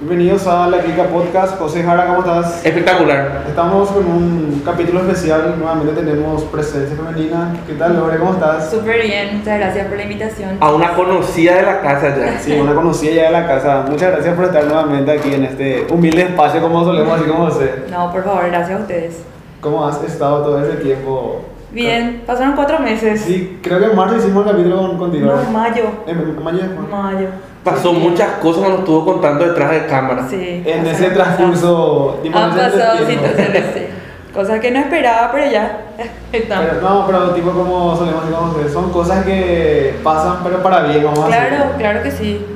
Bienvenidos a la Clica Podcast. José Jara, ¿cómo estás? Espectacular. Estamos con un capítulo especial. Nuevamente tenemos presencia femenina. ¿Qué tal, Lore? ¿Cómo estás? Súper bien, muchas gracias por la invitación. A una conocida de la casa ya. Sí, una conocida ya de la casa. Muchas gracias por estar nuevamente aquí en este humilde espacio, como solemos decir, como José. No, por favor, gracias a ustedes. ¿Cómo has estado todo ese tiempo? Bien, pasaron cuatro meses. Sí, creo que en marzo hicimos el capítulo con- contigo. No, mayo. En mayo. Mayo. Pasó muchas cosas cuando estuvo contando detrás de cámara. Sí. En ese transcurso. tipo, Han pasado situaciones, sí. Cosas que no esperaba, pero ya. Estamos. Pero, no, pero tipo como solemos decir, que son cosas que pasan, pero para bien, vamos a Claro, decir. claro que sí.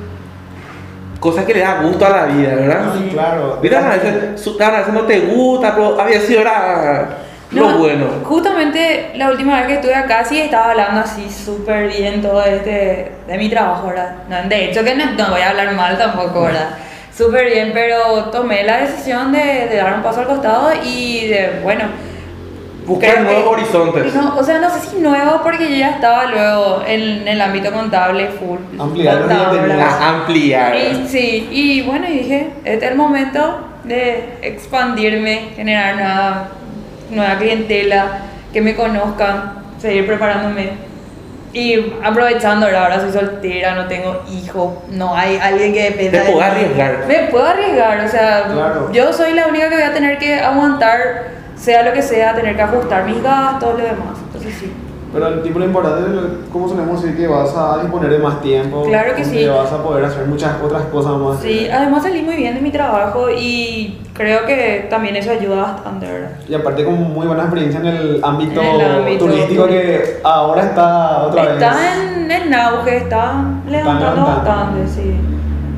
Cosas que le da gusto a la vida, ¿verdad? Sí, claro. Mira, a veces, su- a veces no te gusta, pero había sido era lo No, bueno. Justamente la última vez que estuve acá sí estaba hablando así súper bien todo este de mi trabajo, ¿verdad? No, de hecho que no, no voy a hablar mal tampoco, ¿verdad? Súper bien, pero tomé la decisión de, de dar un paso al costado y de, bueno... Buscar nuevos que- horizontes. No, o sea, no sé si nuevo porque yo ya estaba luego en, el ámbito contable full. Ampliar lo que ya contadora. tenías. A ampliar. Y, sí, y bueno, dije, este es el momento de expandirme, generar nueva, nueva clientela, que me conozcan, seguir preparándome. Y aprovechando, ahora ahora soy soltera, no tengo hijo, no hay alguien que dependa Te de puedo mí. arriesgar. Me puedo arriesgar, o sea, Claro. yo soy la única que voy a tener que aguantar, sea lo que sea, tener que ajustar mis gastos, lo demás. Entonces sí. Pero el tipo lo importante es, como solemos decir, que vas a disponer de más tiempo. Claro que sí. Que vas a poder hacer muchas otras cosas más. Sí, además salí muy bien de mi trabajo y creo que también eso ayuda bastante, ¿verdad? Y aparte con muy buena experiencia en el ámbito, En el ámbito turístico que ahora está otra vez. Está en, en auge, está levantando. bastante, sí.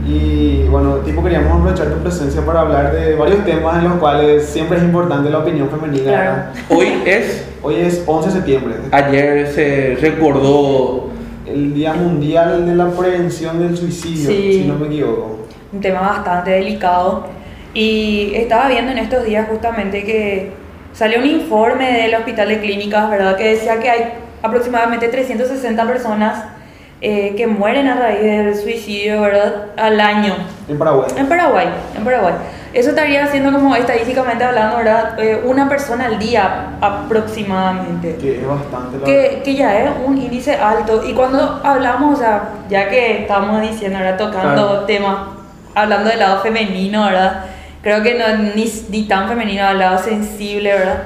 Y bueno, tipo queríamos aprovechar tu presencia para hablar de varios temas en los cuales siempre es importante la opinión femenina. Claro. Hoy es, Hoy es 11 de septiembre, ayer se recordó el Día Mundial de la Prevención del Suicidio, Sí. si no me equivoco. Un tema bastante delicado. Y estaba viendo en estos días justamente que salió un informe del Hospital de Clínicas, ¿verdad? Que decía que hay aproximadamente 360 personas eh, que mueren a raíz del suicidio, ¿verdad? Al año. En Paraguay. En Paraguay, en Paraguay. Eso estaría siendo como estadísticamente hablando, ¿verdad? Eh, una persona al día aproximadamente. Que es bastante la Que, que ya es un índice alto. Y cuando hablamos, o sea, ya que estamos diciendo, ahora tocando Claro. temas, hablando del lado femenino, ¿verdad? Creo que no ni, ni tan femenino, al lado sensible, ¿verdad?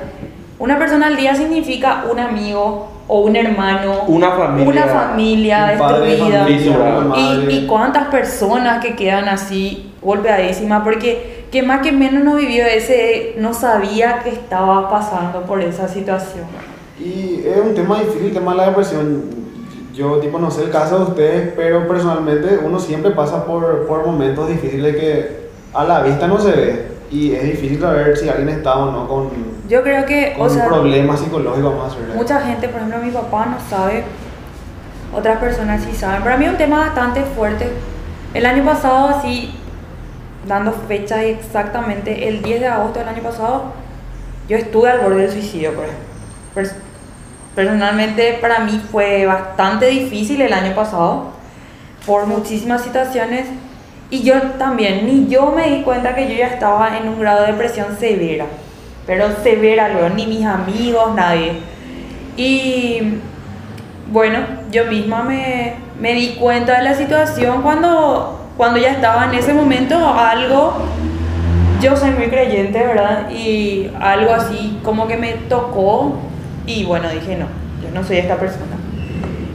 Una persona al día significa un amigo o un hermano, una familia. una familia un padre de destruida. familia, Y, y cuántas personas que quedan así golpeadísimas, porque que más que menos no vivió ese, no sabía que estaba pasando por esa situación. Y es un tema difícil, el tema de la depresión. Yo, tipo, no sé el caso de ustedes, pero personalmente uno siempre pasa por, por momentos difíciles que a la vista no se ve. Y es difícil saber si alguien está o no con, Yo creo que, con o sea, un problema psicológico, vamos a decirle. mucha gente, por ejemplo, mi papá no sabe, otras personas sí saben. Para mí es un tema bastante fuerte. El año pasado, así, dando fecha exactamente, el 10 de agosto del año pasado, yo estuve al borde del suicidio, por ejemplo. Pers- Personalmente, para mí fue bastante difícil el año pasado, por muchísimas situaciones. Y yo también, ni yo me di cuenta que yo ya estaba en un grado de depresión severa. Pero severa luego, ni mis amigos, nadie. Y bueno, yo misma me, me di cuenta de la situación cuando, cuando ya estaba en ese momento algo, yo soy muy creyente, ¿verdad? Y algo así como que me tocó y bueno, dije no, yo no soy esta persona.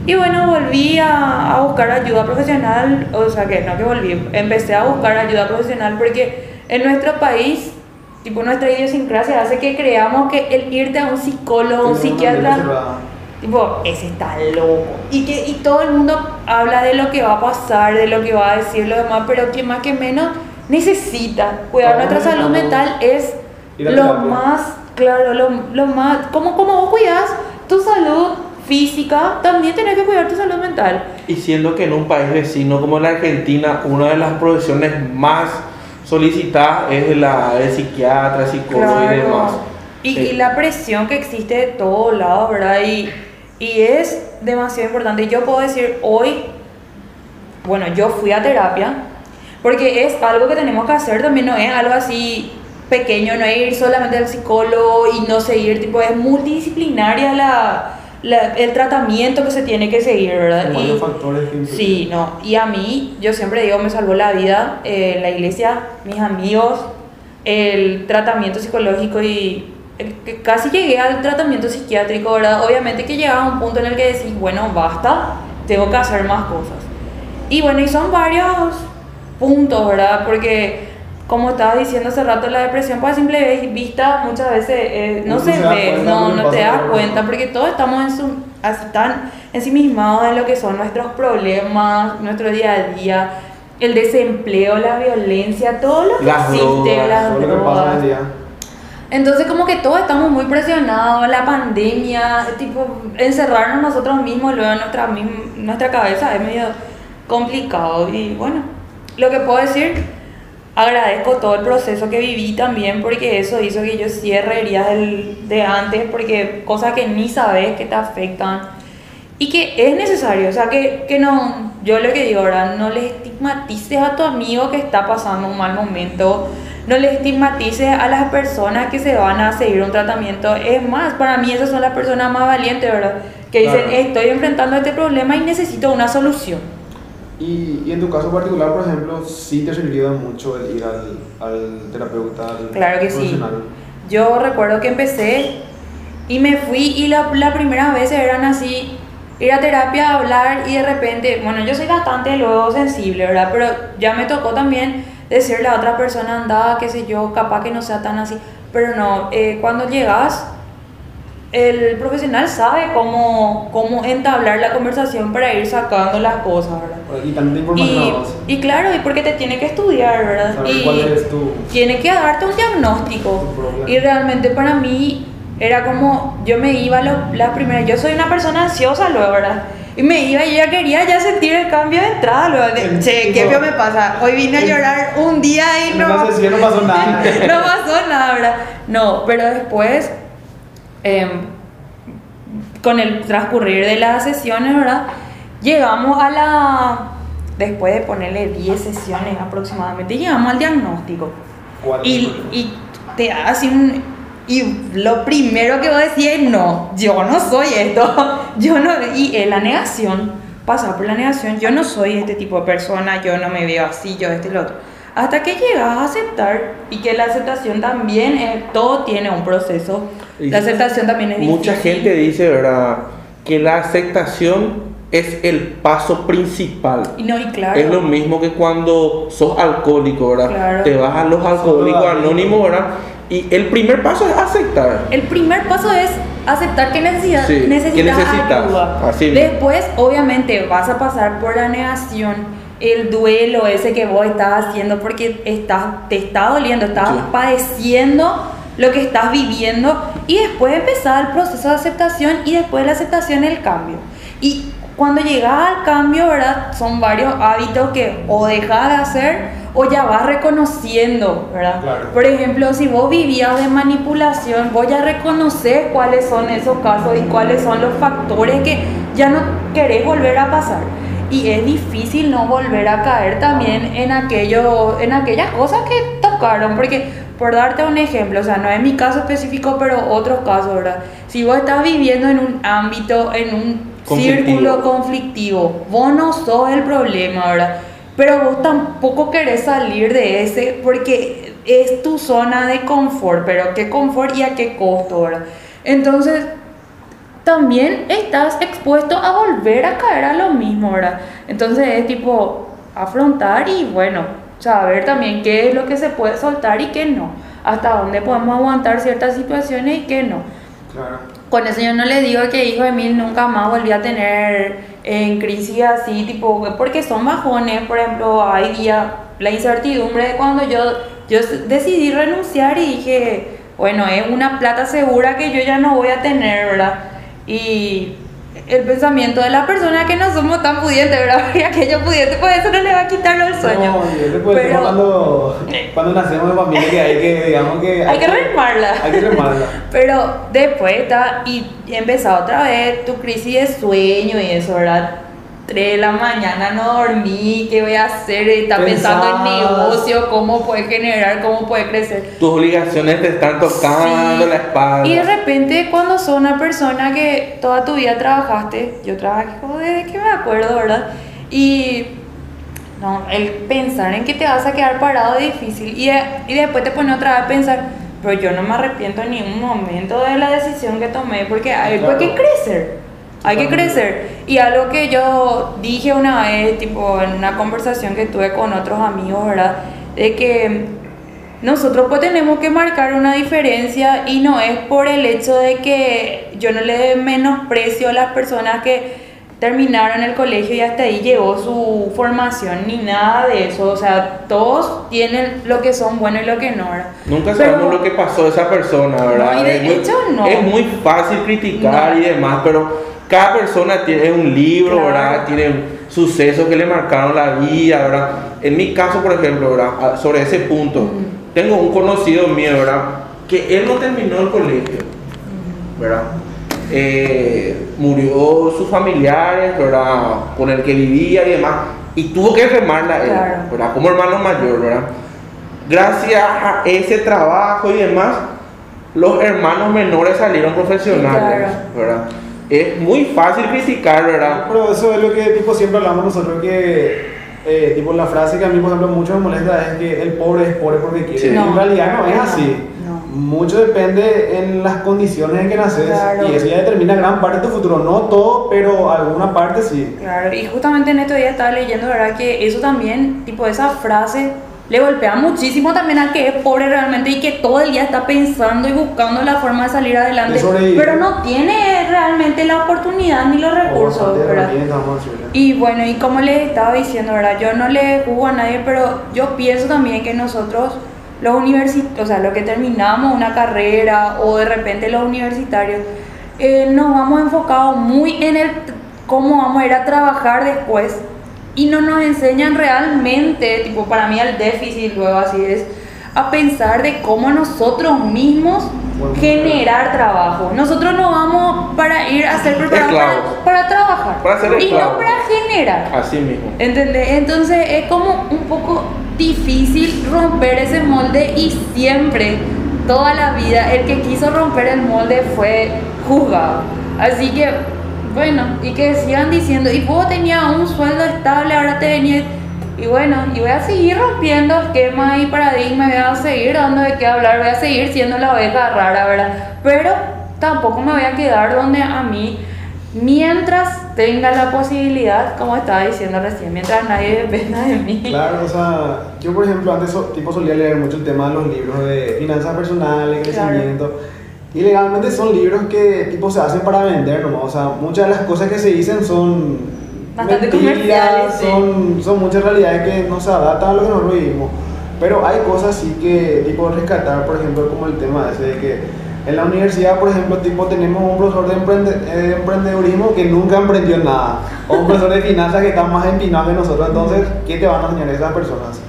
Y bueno, volví a, a buscar ayuda profesional, o sea que no que volví, empecé a buscar ayuda profesional porque en nuestro país, tipo nuestra idiosincrasia hace que creamos que el irte a un psicólogo, un psiquiatra. Tipo, ese está loco. Y, que, y todo el mundo habla de lo que va a pasar, de lo que va a decir lo demás, pero que más que menos necesita cuidar nuestra salud mental es lo terapia. más, claro, lo, lo más, como, como vos cuidas tu salud física, también tenés que cuidar tu salud mental. Y siendo que en un país vecino como la Argentina, una de las profesiones más solicitadas es la de psiquiatra, psicólogo y demás. Y, Eh, y la presión que existe de todos lados, ¿verdad? Y, y es demasiado importante. Yo puedo decir hoy, bueno, yo fui a terapia, Porque es algo que tenemos que hacer también, no es algo así pequeño, no es ir solamente al psicólogo y no seguir, tipo, es multidisciplinaria la, la- el tratamiento que se tiene que seguir, ¿verdad? Y- factores que. Sí, no. Y a mí, yo siempre digo, me salvó la vida eh, la iglesia, mis amigos, el tratamiento psicológico y eh, casi llegué al tratamiento psiquiátrico, ¿verdad? Obviamente que llegaba a un punto en el que decís, bueno, basta, tengo que hacer más cosas. Y bueno, y son varios puntos, ¿verdad? Porque, como estabas diciendo hace rato, la depresión, pues a simple vista, muchas veces eh, no se ve, no, no te das por cuenta, porque todos estamos en su, tan ensimismados en lo que son nuestros problemas, nuestro día a día, el desempleo, la violencia, todo lo que Las existe, drogas, las Todo lo que pasa en el día. Entonces como que todos estamos muy presionados, la pandemia, tipo encerrarnos nosotros mismos luego en nuestra, nuestra cabeza es medio complicado y bueno, lo que puedo decir, agradezco todo el proceso que viví también porque eso hizo que yo cierre heridas del- de antes porque cosas que ni sabes que te afectan y que es necesario, o sea que, que no, yo lo que digo ahora, no le estigmatices a tu amigo que está pasando un mal momento, no le estigmatices a las personas que se van a seguir un tratamiento, es más, para mí esas son las personas más valientes, ¿verdad? Que dicen, Claro. estoy enfrentando este problema y necesito una solución. Y, y en tu caso particular, por ejemplo, sí te sirvió mucho el ir al, al terapeuta, al Claro que sí. Yo recuerdo que empecé y me fui y la, la primera vez eran así, ir a terapia, hablar y de repente, bueno, yo soy bastante luego sensible, ¿verdad? Pero ya me tocó también decirle a otra persona, anda, qué sé yo, capaz que no sea tan así. Pero no, eh, cuando llegas, el profesional sabe cómo, cómo entablar la conversación para ir sacando las cosas, ¿verdad? Y tanta información Y, y claro, y porque te tiene que estudiar, ¿verdad? Saber y, cuál es tu... tiene que darte un diagnóstico. Y realmente para mí era como, yo me iba lo- la primera, yo soy una persona ansiosa luego, ¿verdad? Y me iba y ya quería ya sentir el cambio de entrada luego. De, che, ¿qué feo me pasa? Hoy vine a llorar un día y En no... una sesión no pasó nada. no pasó nada, ¿verdad? No, pero después, em, con el transcurrir de las sesiones, ¿verdad? Llegamos a la... Después de ponerle 10 sesiones aproximadamente, llegamos al diagnóstico. ¿Cuál es Y, te hace un... Y lo primero que vos decís es, no, yo no soy esto. Yo no... Y es la negación. Pasar por la negación. Yo no soy este tipo de persona. Yo no me veo así, yo este y lo otro. Hasta que llegas a aceptar. Y que la aceptación también, es, todo tiene un proceso. Y La aceptación también es Mucha difícil. gente dice, ¿verdad? Que la aceptación es el paso principal. Y no, y claro. Es lo mismo que cuando sos alcohólico, ¿verdad? Claro. Te vas a los alcohólicos anónimos, ¿verdad? Y el primer paso es aceptar. El primer paso es aceptar que necesitas, Sí, que necesitas necesitas, ayuda. así. Después, obviamente, vas a pasar por la negación, el duelo ese que vos estás haciendo porque estás, te está doliendo, estás Sí. padeciendo lo que estás viviendo y después empezar el proceso de aceptación y después de la aceptación el cambio. Y cuando llegas al cambio, ¿verdad? Son varios hábitos que o dejas de hacer o ya vas reconociendo, ¿verdad? Claro. Por ejemplo, si vos vivías de manipulación, voy a reconocer cuáles son esos casos y cuáles son los factores que ya no querés volver a pasar. Y es difícil no volver a caer también en, aquello, en aquellas cosas que tocaron, porque por darte un ejemplo, o sea, no es mi caso específico, pero otros casos, ¿verdad? Si vos estás viviendo en un ámbito, en un Conflictivo. círculo conflictivo, vos no sos el problema, ¿verdad? Pero vos tampoco querés salir de ese porque es tu zona de confort, pero qué confort y a qué costo, ¿verdad? Entonces, también estás expuesto a volver a caer a lo mismo, ¿verdad? Entonces es tipo afrontar y bueno, saber también qué es lo que se puede soltar y qué no, hasta dónde podemos aguantar ciertas situaciones y qué no. Claro. Con eso yo no le digo que hijo de mil nunca más volví a tener en crisis así, tipo, porque son bajones, por ejemplo, hay días, la incertidumbre de cuando yo, yo decidí renunciar y dije, bueno, es una plata segura que yo ya no voy a tener, ¿verdad? Y el pensamiento de la persona que no somos tan pudientes, ¿verdad? Y aquello pudiente, pues eso no le va a quitar el sueño. No, ser Pero- cuando, cuando nacemos de familia que hay que, digamos que... Hay que remarla. Hay que remarla. Pero después está y empezó otra vez tu crisis de sueño y eso, ¿verdad? 3 de la mañana no dormí, ¿qué voy a hacer? Está pensando en negocio, cómo puede generar, cómo puede crecer. Tus obligaciones te están tocando Sí. la espalda. Y de repente cuando sos una persona que toda tu vida trabajaste, yo trabajé como desde que me acuerdo, ¿verdad? Y no, el pensar en que te vas a quedar parado es difícil. Y, de- y después te pones otra vez a pensar, pero yo no me arrepiento en ningún momento de la decisión que tomé, porque hay Claro. que crecer. Hay que crecer. Y algo que yo dije una vez, tipo en una conversación que tuve con otros amigos, ¿verdad? De que nosotros pues tenemos que marcar una diferencia y no es por el hecho de que yo no le dé menosprecio a las personas que terminaron el colegio y hasta ahí llegó su formación ni nada de eso, o sea, todos tienen lo que son buenos y lo que no, ¿verdad? Nunca Pero- sabemos lo que pasó a esa persona, ¿verdad? No, y de es, muy, hecho, no. es muy fácil criticar No. y demás, pero cada persona tiene un libro, Claro. ¿verdad? Tiene sucesos que le marcaron la vida, ¿verdad? En mi caso, por ejemplo, ¿verdad? Ah, Sobre ese punto, tengo un conocido mío, ¿verdad? Que él no terminó el colegio, ¿verdad? Eh, murió sus familiares, ¿verdad? Con el que vivía y demás, y tuvo que remarla él, Claro. ¿verdad? Como hermano mayor, ¿verdad? Gracias a ese trabajo y demás, los hermanos menores salieron profesionales, Claro. ¿verdad? Es muy fácil criticar, ¿verdad? Pero eso es lo que tipo siempre hablamos nosotros que eh, tipo la frase que a mí por ejemplo mucho me molesta es que el pobre es pobre porque quiere. Sí. No. en realidad no es así. no. Mucho depende en las condiciones en que naces Claro. y eso ya determina gran parte de tu futuro. No todo, pero alguna parte sí. Claro, y justamente en estos días estaba leyendo, ¿verdad? Que eso también, tipo, esa frase le golpea muchísimo también al que es pobre realmente y que todo el día está pensando y buscando la forma de salir adelante, De pero no tiene realmente la oportunidad ni los recursos. Y bueno, y como les estaba diciendo, ¿verdad? Yo no le juzgo a nadie, pero yo pienso también que nosotros, los universitarios, o sea, los que terminamos una carrera o de repente los universitarios, eh, nos vamos enfocados muy en el cómo vamos a ir a trabajar después y no nos enseñan realmente, tipo, para mí el déficit luego así es, a pensar de cómo nosotros mismos Bueno, generar trabajo. Nosotros no vamos para ir a ser preparados para, para trabajar Para ser y no para generar. Así mismo. ¿Entendés? Entonces es como un poco difícil romper ese molde y siempre, toda la vida, el que quiso romper el molde fue juzgado. Así que, bueno, y que sigan diciendo, y vos tenías un sueldo estable, ahora te. Y bueno, y voy a seguir rompiendo esquemas y paradigmas, voy a seguir dando de qué hablar, voy a seguir siendo la oveja rara, ¿verdad? Pero tampoco me voy a quedar donde a mí mientras tenga la posibilidad, como estaba diciendo recién, mientras nadie dependa de mí. Claro, o sea, yo por ejemplo antes tipo solía leer mucho el tema de los libros de finanzas personales, Claro. Y legalmente son libros que tipo se hacen para vender nomás. O sea, muchas de las cosas que se dicen son Bastante mentiras, comerciales, sí. son, son muchas realidades que no se adaptan a lo que nosotros vivimos. Pero hay cosas sí que tipo rescatar, por ejemplo, como el tema ese de que en la universidad, por ejemplo, tipo tenemos un profesor de, emprende- eh, de emprendedurismo que nunca emprendió nada. O un profesor de finanzas que está más empinado que nosotros. Entonces, ¿qué te van a enseñar esas personas?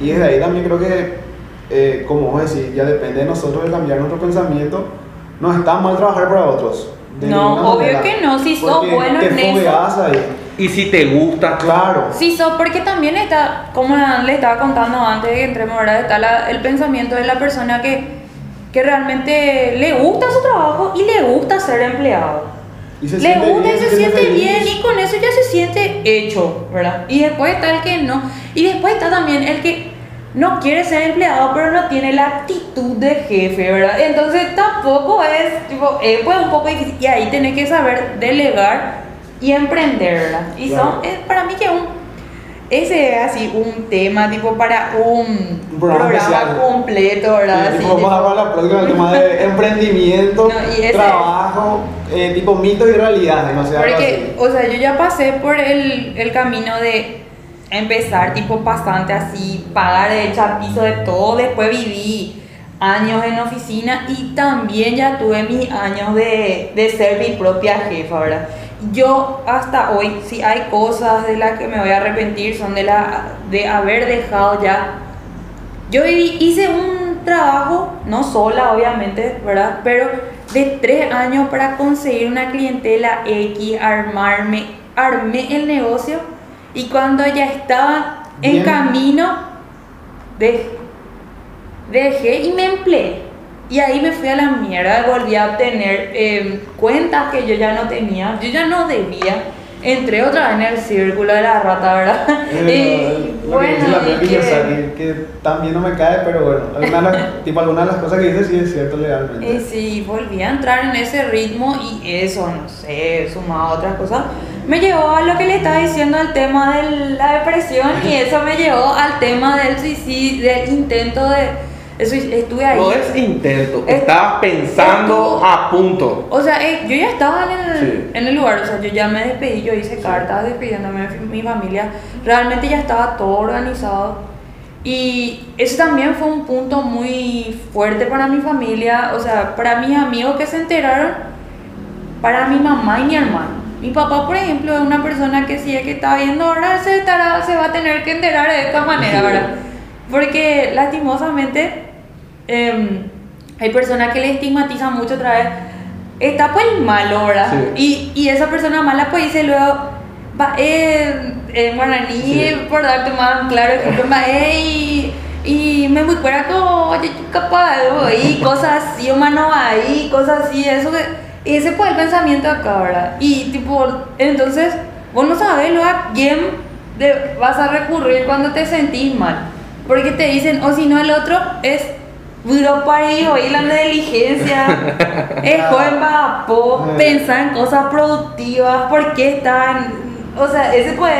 Y desde ahí también creo que, eh, como vos decís, ya depende de nosotros de cambiar nuestro pensamiento. No está mal trabajar para otros. de No, obvio manera, que no, si sos bueno te en eso. ahí. Y si te gusta, Claro. Sí, so, porque también está, como le estaba contando antes de que entremos, ¿verdad? Está la- el pensamiento de la persona que, que realmente le gusta su trabajo y le gusta ser empleado. Y se le siente gusta bien, y se se siente siente feliz. bien y con eso ya se siente hecho, ¿verdad? Y después está el que no. Y después está también el que no quiere ser empleado, pero no tiene la actitud de jefe, ¿verdad? Entonces tampoco es, tipo, eh, pues un poco difícil. Y ahí tenés que saber delegar y emprender, ¿verdad? Y Claro. son, es para mí que un, ese es así un tema, tipo, para un, Un programa completo, ¿verdad? Sí, tipo, vamos a hablar la próxima el tema de emprendimiento, No, y ese- trabajo, eh, tipo mitos y realidades, no sé, Porque, o sea, yo ya pasé por el, el camino de empezar tipo pasante así, pagar de echar piso de todo, después viví años en oficina y también ya tuve mis años de, de ser mi propia jefa, ¿verdad? Yo hasta hoy, si hay cosas de las que me voy a arrepentir, son de, la, de haber dejado ya yo hice un trabajo, no sola obviamente, ¿verdad? Pero de tres años para conseguir una clientela X, armarme armé el negocio y cuando ya estaba en camino, dejé, dejé y me empleé. Y ahí me fui a la mierda, volví a obtener eh, cuentas que yo ya no tenía, yo ya no debía. Entré otra vez en el círculo de la rata, ¿verdad? Eh, y lo que dice la y Pepi que- Yosaki, que también no me cae, pero bueno, alguna de las- tipo, algunas de las cosas que dice sí es cierto legalmente. Y sí, volví a entrar en ese ritmo y eso, no sé, sumado a otras cosas, me llevó a lo que le estaba diciendo al tema de la depresión y eso me llevó al tema del suicidio, del intento de... Eso, estuve ahí. No es intento, Es- estabas pensando Estuvo- a punto. O sea, eh, yo ya estaba en el, Sí. en el lugar, o sea, yo ya me despedí, yo hice cartas despidiéndome de mi familia, realmente ya estaba todo organizado. Y eso también fue un punto muy fuerte para mi familia, o sea, para mis amigos que se enteraron, para mi mamá y mi hermano. Mi papá, por ejemplo, es una persona que si es que está viendo ahora, se, estará, se va a tener que enterar de esta manera, Sí. ¿verdad? Porque lastimosamente em, hay personas que le estigmatizan mucho otra vez. Está pues el malo, ¿verdad? Y, y esa persona mala pues dice luego, va, eh, en guaraní, Sí. por darte más claro ejemplo, va, eh, y, y me muy fuera como, oye, capaz, y cosas así, o mano ahí, cosas así, eso que, ese fue el pensamiento acá, ¿verdad? Y tipo, entonces, vos no sabes lo a quién de- vas a recurrir cuando te sentís mal. Porque te dicen, o si no, el otro es puro parido y la diligencia, es joven vapo, pensar en cosas productivas, ¿por qué están? O sea, ese pues,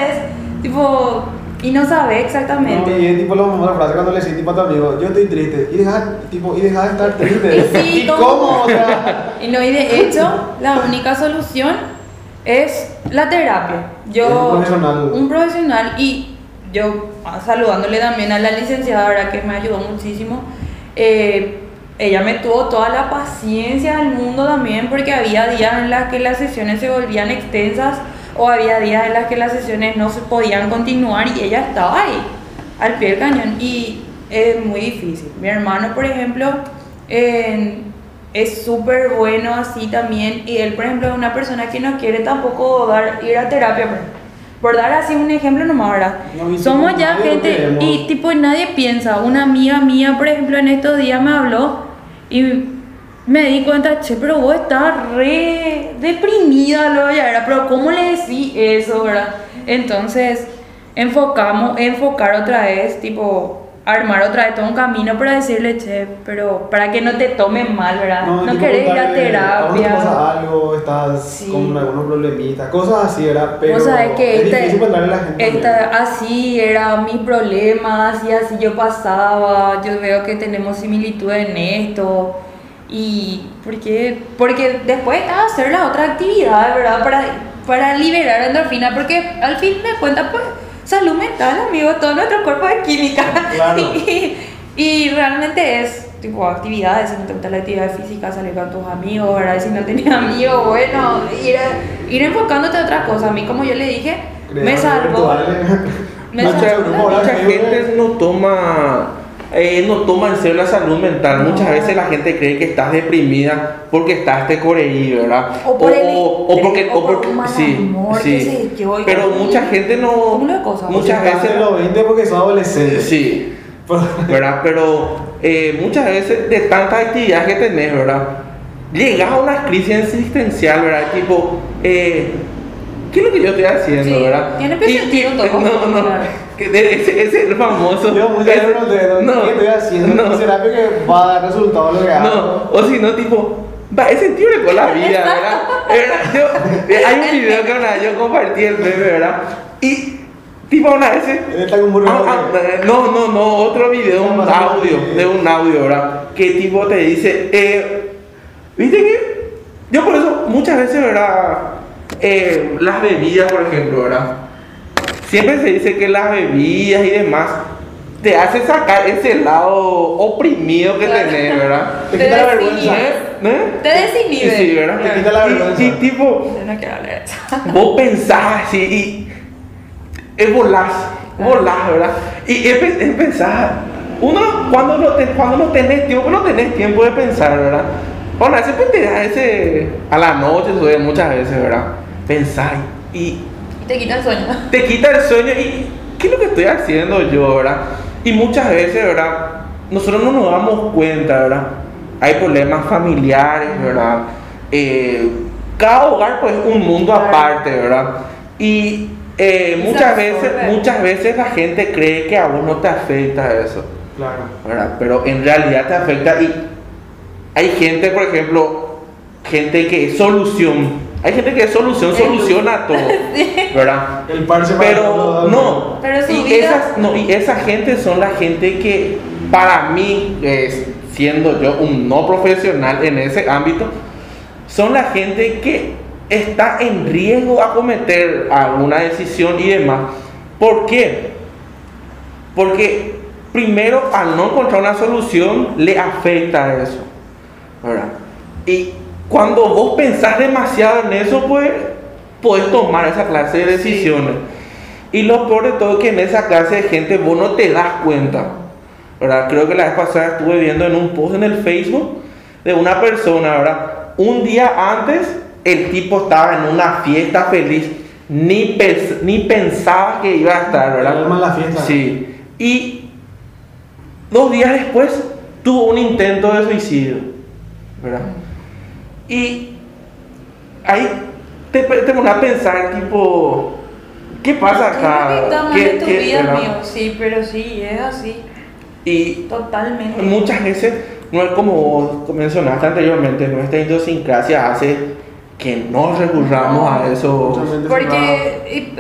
tipo, y no sabe No, exactamente. y es tipo la frase cuando le decís tipo a tu amigo, yo estoy triste, y deja, tipo, y deja de estar triste. Y sí, ¿Y ¿cómo? cómo? O sea, Y no, y de hecho, la única solución es la terapia. Yo, un profesional. Un profesional y yo ah, saludándole también a la licenciada, que me ayudó muchísimo. Eh, ella me tuvo toda la paciencia del mundo también porque había días en las que las sesiones se volvían extensas o había días en las que las sesiones no se podían continuar y ella estaba ahí, al pie del cañón. Y es muy difícil. Mi hermano, por ejemplo, es súper bueno así también. Y él, por ejemplo, es una persona que no quiere tampoco dar, ir a terapia. Por dar así un ejemplo nomás, ¿verdad? No, Somos ya gente y tipo nadie piensa. Una amiga mía, por ejemplo, en estos días me habló y me di cuenta, che, pero vos estás re deprimida, lo ya era, pero ¿cómo le decís eso, verdad? Entonces, enfocamos, enfocar otra vez, tipo, armar otra vez todo un camino para decirle, che, pero para que no te tomen mal, ¿verdad? No, tipo, querés ir a contarle, ¿a vos te terapia. pasa algo, estás Sí. con algunos problemitas, cosas así, era, pero Vos sabés que es esta- difícil a la gente. esta- así eran mis problemas y así yo pasaba, yo veo que tenemos similitudes en esto y porque porque después estaba hacer la otra actividad, ¿verdad? Para, para liberar endorfina, porque al fin de cuentas pues salud mental, amigo, todo nuestro cuerpo es química Claro. y, y realmente es tipo actividades, si no te gusta la actividad física, salir con tus amigos, ¿verdad? Si no tenías amigos, bueno, ir, ir enfocándote a otras cosas. A mí, como yo le dije, me Creadores salvó. virtuales. Me salvó. Mucha gente no toma, eh, no toma en serio la salud mental. No. Muchas veces la gente cree que estás deprimida porque estás este coreí, ¿verdad? O por el o estrés, porque, o o por porque, mal sí, amor, sí. yo, y Pero mucha gente no, cosas. muchas veces los 20 porque sos adolescente. Sí, ¿verdad? Pero eh, muchas veces de tantas actividades que tenés, ¿verdad? Llegas a una crisis existencial, ¿verdad? Tipo, eh, ¿qué es lo que yo estoy haciendo, Sí, verdad? tiene y- todo, No, no, claro. Que de- ese ese es el famoso. Yo muchas ese- veces no ¿qué estoy haciendo? no. ¿Será que va a dar resultado lo que hago? No, o si no, tipo, va, es sentido con la vida, ¿verdad? ¿verdad? Yo- eh, hay un video que una vez yo compartí el meme, ¿verdad? Y, tipo, una vez. eh. Ah, ah, eh, no, no, no, otro video, un audio, de un audio, ¿verdad? Que tipo te dice, eh, ¿viste que? Yo por eso muchas veces, ¿verdad? Eh, las bebidas, por ejemplo, ¿verdad? Siempre se dice que las bebidas y demás te hace sacar ese lado oprimido que Claro. tenés, ¿verdad? Te Te quita la vergüenza. ¿Eh? Te desinhibe. Sí, ¿verdad? Te quita la vergüenza. Y, tipo, Yo no quiero hablar de eso. vos pensás así y es volás, volás, ¿verdad? Y es, es pensar, uno cuando no, te- cuando no tenés tiempo, no tenés tiempo de pensar, ¿verdad? Bueno, ese pendeja ese a la noche muchas veces, ¿verdad? Pensar y Te quita el sueño. te quita el sueño y ¿qué es lo que estoy haciendo yo, verdad? Y muchas veces, ¿verdad? Nosotros no nos damos cuenta, ¿verdad? Hay problemas familiares, ¿verdad? Eh, cada hogar pues es un mundo Claro. aparte, ¿verdad? Y eh, muchas veces, muchas veces la gente cree que a vos no te afecta eso. Claro. ¿verdad? Pero en realidad te afecta y hay gente, por ejemplo, gente que es solución. Hay gente que es solución, soluciona todo, ¿verdad? El parche para Pero no, Pero y, vida- esas, no, y esa gente son la gente que para mí, es, siendo yo un no profesional en ese ámbito, son la gente que está en riesgo a cometer alguna decisión y demás. ¿Por qué? Porque primero al no encontrar una solución le afecta eso. ¿verdad? Y cuando vos pensás demasiado en eso, pues podés tomar esa clase de decisiones. Y lo peor de todo es que en esa clase de gente vos no te das cuenta. ¿verdad? Creo que la vez pasada estuve viendo en un post en el Facebook de una persona, ¿verdad? Un día antes el tipo estaba en una fiesta feliz, ni, pens- ni pensaba que iba a estar, ¿verdad? La fiesta. Sí. Y dos días después tuvo un intento de suicidio, ¿verdad? Y ahí te, te pones a pensar, tipo, ¿qué pasa acá? ¿Qué afecta más ¿Qué- de tu qué- vida, verdad? amigo? Sí, pero sí, es así. Y Totalmente. muchas veces, no es como vos mencionaste anteriormente, nuestra idiosincrasia hace que no recurramos a eso. Porque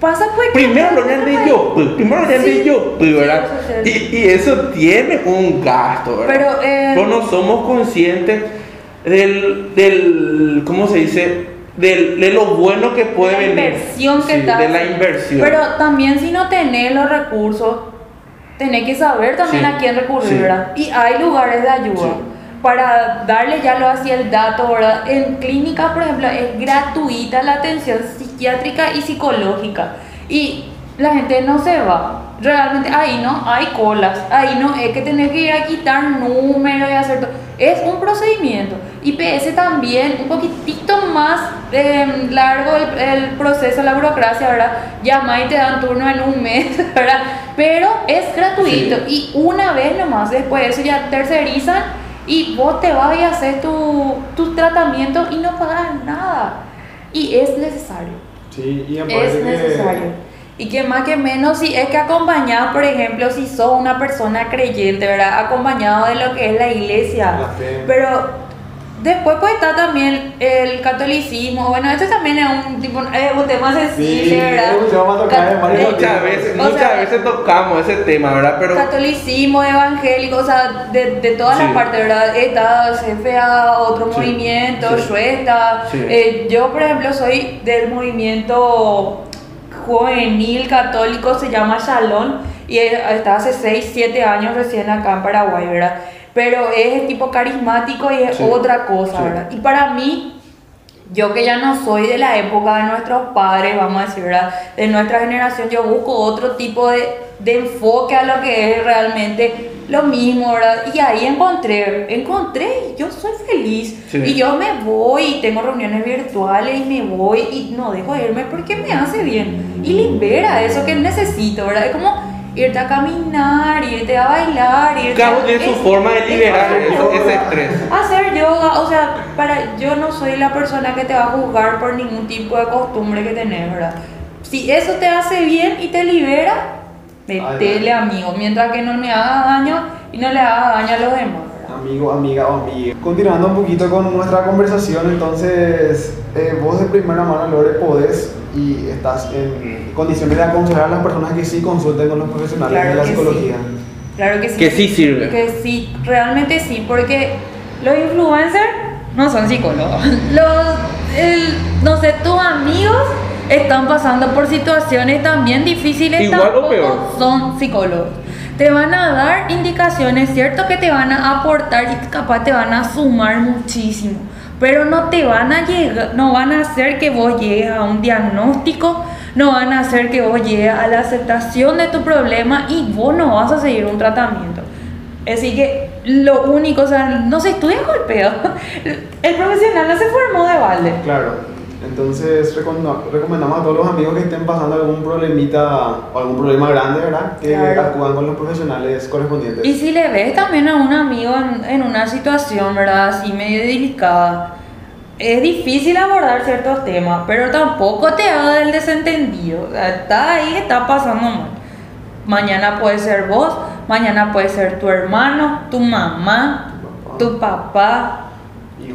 pasa pues que- Primero lo de yo, pues, primero lo habían de Sí, yo, pues, sí, ¿verdad? Y, y eso tiene un gasto, ¿verdad? Pero, eh, Pero no somos conscientes del, del ¿cómo se dice? Del, de lo bueno que puede de la venir. inversión que Sí, estás De la inversión. Pero también si no tenés los recursos, tenés que saber también Sí, a quién recurrir, sí. ¿verdad? Y hay lugares de ayuda. Para darle ya lo hacia el dato, ¿verdad? En clínicas, por ejemplo, es gratuita la atención psiquiátrica y psicológica. Y la gente no se va. Realmente ahí no hay colas. Ahí no es que tenés que ir a quitar números y hacer todo. Es un procedimiento. IPS también, un poquitito más eh, largo el, el proceso, la burocracia, ¿verdad? Llama y te dan turno en un mes, ¿verdad? Pero es gratuito. Y una vez nomás, después de eso ya tercerizan y vos te vas y haces tu, tu tratamiento y no pagas nada. Y es necesario. Sí, y Es que- necesario. Y que más que menos, si es que acompañado, por ejemplo, si sos una persona creyente, ¿verdad? Acompañado de lo que es la iglesia. La. Pero después pues está también el catolicismo. Bueno, este también es un, tipo, es un tema sensible, Sí, ¿verdad? muchas veces, muchas sea, veces tocamos ese tema, ¿verdad? Pero catolicismo, evangélico, o sea, de, de todas Sí. las partes, ¿verdad? Está CFA, otro Sí, movimiento, sí. Shuesta. Sí. Eh, yo, por ejemplo, soy del movimiento juvenil católico, se llama Shalom, y está hace 6, 7 años recién acá en Paraguay, ¿verdad? Pero es tipo carismático y es Sí. otra cosa, Sí. ¿verdad? Y para mí, yo que ya no soy de la época de nuestros padres, vamos a decir, ¿verdad? De nuestra generación, yo busco otro tipo de, de enfoque a lo que es realmente lo mismo, ¿verdad? Y ahí encontré, encontré, y yo soy feliz. Sí. Y yo me voy, y tengo reuniones virtuales y me voy y no dejo de irme porque me hace bien. Y libera eso que necesito, ¿verdad? Es como irte a caminar, irte a bailar, irte cada a... uno tiene su forma de liberar hacer ese, yoga ese estrés. hacer yoga, o sea, para yo no soy la persona que te va a juzgar por ningún tipo de costumbre que tenés, ¿verdad? Si eso te hace bien y te libera, metele amigo, mientras que no me haga daño y no le haga daño a los demás, ¿verdad? Amigo, amiga o amiga. Continuando un poquito con nuestra conversación, entonces, eh, vos de primera mano, Lore, podés y estás en condiciones de aconsejar a las personas que sí consulten con los profesionales Claro de la que psicología. Claro que sí. Que sí sirve. Que sí, realmente sí, porque los influencers no son psicólogos. Los, el- no sé, tus amigos están pasando por situaciones también difíciles, Igual o tampoco peor. son psicólogos. Te van a dar indicaciones, cierto que te van a aportar y capaz te van a sumar muchísimo, pero no te van a llegar, no van a hacer que vos llegues a un diagnóstico, no van a hacer que vos llegues a la aceptación de tu problema y vos no vas a seguir un tratamiento. Así que lo único, o sea, no se estudia golpeo. El profesional no se formó de balde. Claro. Entonces recomendamos a todos los amigos que estén pasando algún problemita o algún problema grande, ¿verdad? Que Claro. acudan con los profesionales correspondientes. Y si le ves también a un amigo en, en una situación, ¿verdad? Así medio delicada, es difícil abordar ciertos temas, pero tampoco te haga del desentendido. O sea, está ahí, está pasando mal. Mañana puede ser vos, mañana puede ser tu hermano, tu mamá, tu papá.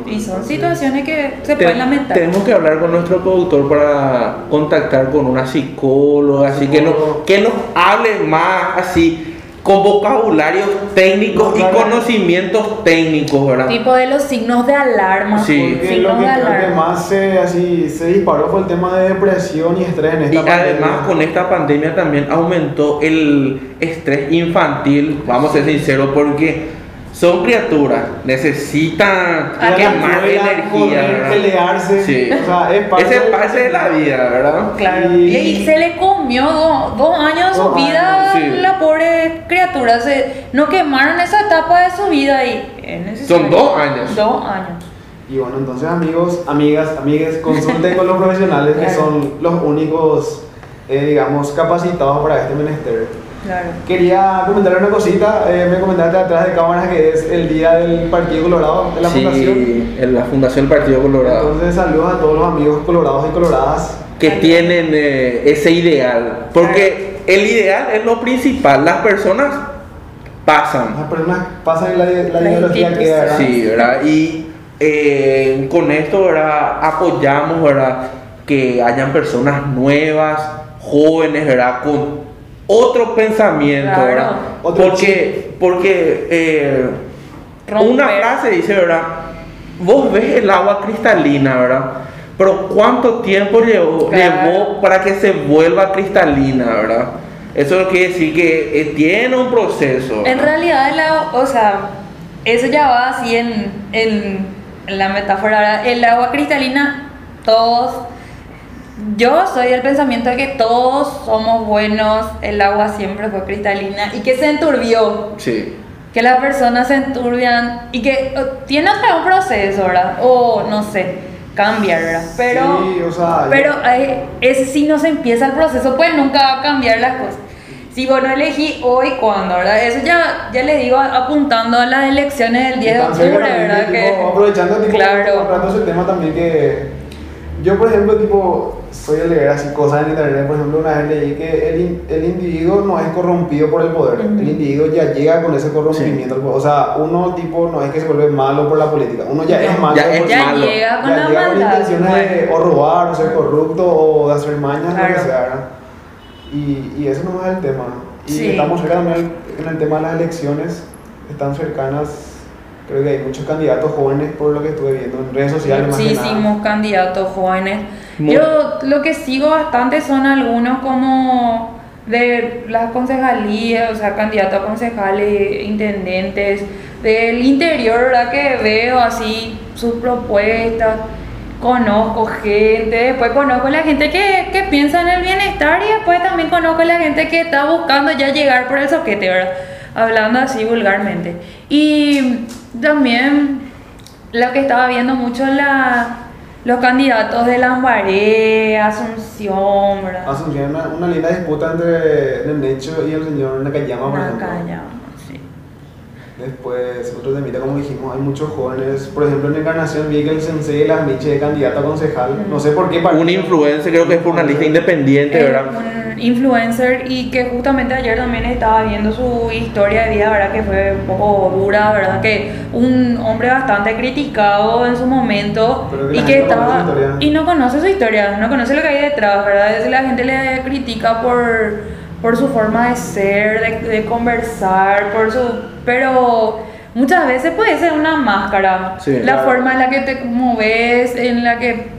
Y son situaciones que se pueden lamentar. Tenemos que hablar con nuestro productor para contactar con una psicóloga, así que que nos hable más así, con vocabularios técnicos y conocimientos técnicos, ¿verdad? Tipo de los signos de alarma. Sí. Porque Signos lo que de creo que alarma. más se, así, se disparó fue el tema de depresión y estrés en esta Y pandemia. además con esta pandemia también aumentó el estrés infantil, vamos a ser sinceros, porque son criaturas, necesitan quemar energía, pelearse. Sí. O sea, es parte Ese es parte de la vida, ¿verdad? Claro. Y- se le comió do- dos años de su Dos vida años, sí. la pobre criatura. Se, no quemaron esa etapa de su vida y es. Son dos años. Dos años. Y bueno, entonces amigos, amigas, amigues, consulten con los profesionales que son los únicos, eh, digamos, capacitados para este menester. Claro. Quería comentar una cosita, eh, me comentaste atrás de cámaras que es el día del Partido Colorado de la Fundación. Sí, en la Fundación Partido Colorado. Entonces saludos a todos los amigos colorados y coloradas. que tienen eh, ese ideal. Porque el ideal es lo principal. Las personas pasan. Las personas pasan y la, la La ideología queda, ¿verdad? Sí, ¿verdad? Y eh, con esto, ¿verdad? Apoyamos, ¿verdad? Que hayan personas nuevas, jóvenes, ¿verdad? Con otro pensamiento, Claro. ¿verdad? Otro porque, porque eh, una frase dice, ¿verdad? Vos ves el agua cristalina, ¿verdad? Pero ¿cuánto tiempo llevó, Claro. llevó para que se vuelva cristalina, ¿verdad? Eso quiere decir que eh, tiene un proceso. En realidad, el agua- o sea, eso ya va así en, en- en la metáfora. ¿verdad? El agua cristalina, todos. Yo soy del pensamiento de que todos somos buenos, el agua siempre fue cristalina y que se enturbió. Sí. que las personas se enturbian y que tiene otra un proceso, ¿verdad? O no sé, cambiar, ¿verdad? Pero, Sí, o sea, pero ese si no se empieza el proceso, pues nunca va a cambiar las cosas. Si vos no elegí hoy, ¿cuándo, verdad? Eso ya, ya les digo apuntando a las elecciones del 10 de octubre, ¿verdad? tipo, Que, aprovechando tipo, Claro. ese tema también que yo por ejemplo tipo soy de leer así cosas en internet por ejemplo una vez leí que el, in- el individuo no es corrompido por el poder Ujú. el individuo ya llega con ese corrompimiento poder. o sea uno tipo no es que se vuelve malo por la política uno ya No, es malo ya es ya malo. llega con ya la llega con maldad. intenciones de o robar o ser corrupto o de hacer mañas lo Claro. que sea y, y eso no es el tema y Sí. estamos cerca también en el tema de las elecciones están cercanas Creo que hay muchos candidatos jóvenes por lo que estuve viendo en redes sociales. Muchísimos candidatos jóvenes. Muy- Yo lo que sigo bastante son algunos como de las concejalías, o sea, candidatos a concejales, intendentes, del interior, ¿verdad? Que veo así sus propuestas, conozco gente, después conozco la gente que, que piensa en el bienestar y después también conozco la gente que está buscando ya llegar por el soquete, ¿verdad? Hablando así vulgarmente. Y también lo que estaba viendo mucho la, los candidatos de Lambaré, Asunción, ¿verdad? Asunción, una, una linda disputa entre el Necho y el señor Nakayama, por ejemplo. Nakayama, sí. Después, otro temita, como dijimos, hay muchos jóvenes. Por ejemplo, en Encarnación vi que el sensei de las Miche de candidato a concejal. No sé por qué. para- Un influencer, creo que es por una lista independiente, Es ¿verdad? un influencer y que justamente ayer también estaba viendo su historia de vida, ¿verdad? Que fue un poco dura, ¿verdad? Que un hombre bastante criticado en su momento que y que gente no conoce estaba... su historia. Y no conoce su historia, no conoce lo que hay detrás, ¿verdad? Es la gente le critica por, por su forma de ser, de, de conversar, por su... Pero muchas veces puede ser una máscara. Sí, la claro. forma en la que te moves, en la que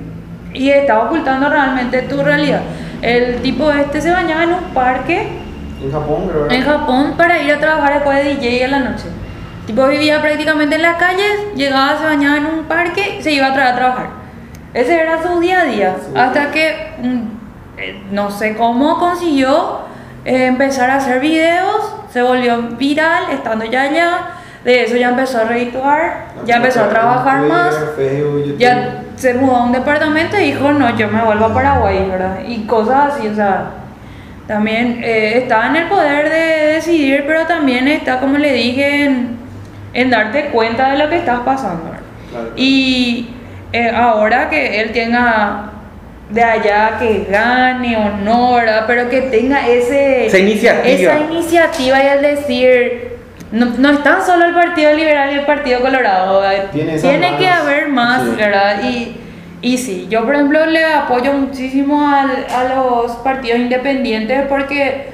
y está ocultando realmente tu realidad. El tipo este se bañaba en un parque En Japón, creo. en Japón para ir a trabajar después de DJ en la noche. Tipo vivía prácticamente en las calles, llegaba, se bañaba en un parque, se iba a, tra- a trabajar. Ese era su día a día. Sí. Hasta que mm, eh, no sé cómo consiguió eh, empezar a hacer videos, se volvió viral estando ya allá. De eso ya empezó a redituar, ya empezó a trabajar más. Ya se mudó a un departamento y dijo, no, yo me vuelvo a Paraguay, ¿verdad? Y cosas así, o sea, también eh, está en el poder de decidir, pero también está, como le dije, en, en darte cuenta de lo que estás pasando, ¿verdad? Claro. Y eh, ahora que él tenga de allá que gane o no, ¿verdad? Pero que tenga ese, Esa iniciativa. esa iniciativa y el decir, no, no es tan solo el Partido Liberal y el Partido Colorado, ¿verdad? Tiene que haber más, Sí. ¿verdad? Y, y sí, yo por ejemplo le apoyo muchísimo al- a los partidos independientes porque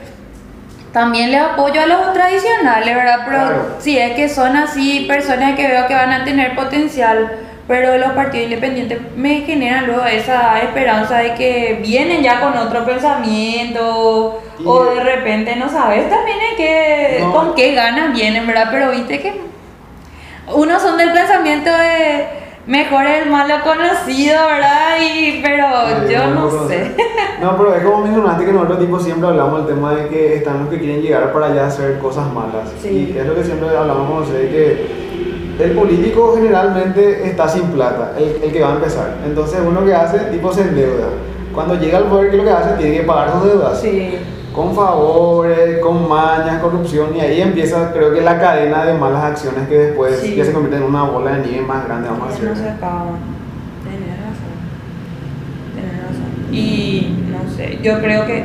también le apoyo a los tradicionales, ¿verdad? Pero Claro. si es que son así personas que veo que van a tener potencial, pero los partidos independientes me generan luego esa esperanza de que vienen ya con otro pensamiento o de repente no sabes también No. con qué ganas vienen, ¿verdad? Pero viste que unos son del pensamiento de mejor el malo conocido, ¿verdad? Y, pero Sí, yo no sé. No, pero es como mencionaste que nosotros tipo siempre hablamos del tema de que están los que quieren llegar para allá a hacer cosas malas. Sí. Y es lo que siempre hablamos ustedes, que el político generalmente está sin plata, el, el que va a empezar. Entonces uno que hace, tipo se endeuda. Cuando llega al poder, ¿qué es lo que hace? Tiene que pagar sus deudas. Sí. Con favores, con mañas, corrupción, y ahí empieza creo que la cadena de malas acciones que después Sí. ya se convierte en una bola de nieve más grande, vamos a Ya no se acaban. Tenés razón. Tenés razón. Y no sé, yo creo que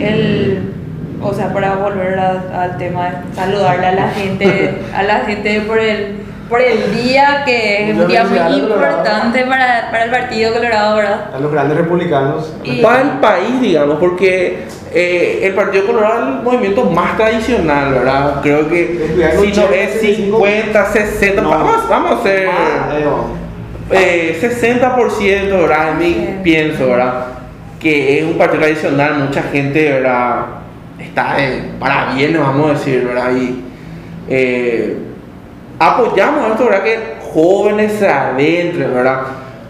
el. O sea, para volver a- al tema de saludarle a la gente, a la gente por el, por el día, que es un día muy importante para, para el Partido Colorado, ¿verdad? A los grandes republicanos. Y- para el país, digamos, porque eh, el Partido Colorado es el movimiento más tradicional, ¿verdad? Creo que si no es 75, 50, 60, no. vamos, vamos a hacer Ah, eh, oh. eh, 60%, ¿verdad? En mí pienso, ¿verdad? Que es un partido tradicional, mucha gente, ¿verdad? Está eh, para bien, vamos a decir, ¿verdad? Y eh, apoyamos esto, ¿verdad? Que jóvenes se adentren, ¿verdad?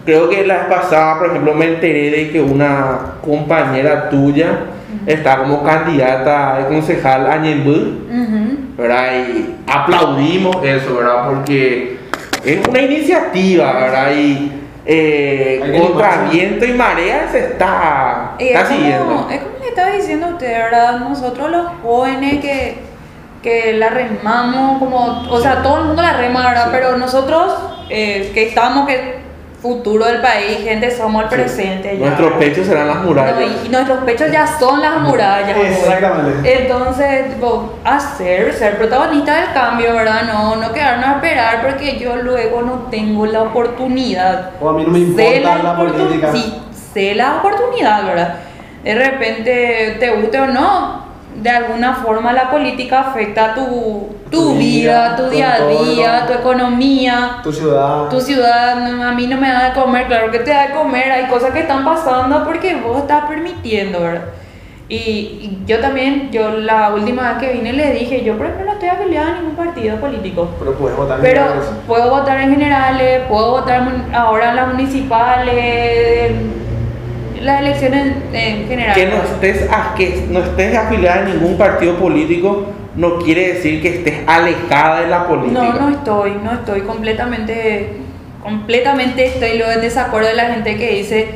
Creo que la vez pasada, por ejemplo, me enteré de que una compañera tuya está como candidata de concejal a Ñemby, Ujú. ¿verdad? Y aplaudimos eso, ¿verdad? Porque es una iniciativa, ¿verdad? Y eh, contra viento y marea se está, está es, como, siguiendo. es como le estaba diciendo usted, ¿verdad? Nosotros los jóvenes que, que la remamos, como, o sea, todo el mundo la rema, ¿verdad? Sí. Pero nosotros eh, que estamos, que futuro del país, gente, somos el Sí. presente. ya, Nuestros pechos serán las murallas. y, y nuestros pechos ya son las murallas. Exactamente. Entonces, tipo, hacer, ser protagonista del cambio, ¿verdad? No, no quedarnos a esperar porque yo luego no tengo la oportunidad. O a mí no me Sé importa la oportun- política. Sí, sé la oportunidad, ¿verdad? De repente, te guste o no, de alguna forma la política afecta tu, tu, Tu vida, vida, tu día a día, tu economía. Tu ciudad. Tu ciudad, a mí no me da de comer, claro que te da de comer, hay cosas que están pasando porque vos estás permitiendo, ¿verdad? Y, y yo también, yo la última vez que vine le dije, yo por ejemplo no estoy afiliada a ningún partido político, Pero puedes votar en pero generales. puedo votar en generales, puedo votar ahora en las municipales, en las elecciones en general. Que no estés, a- que no estés afiliada a ningún partido político no quiere decir que estés alejada de la política. No, no estoy, no estoy completamente, completamente estoy luego en desacuerdo de la gente que dice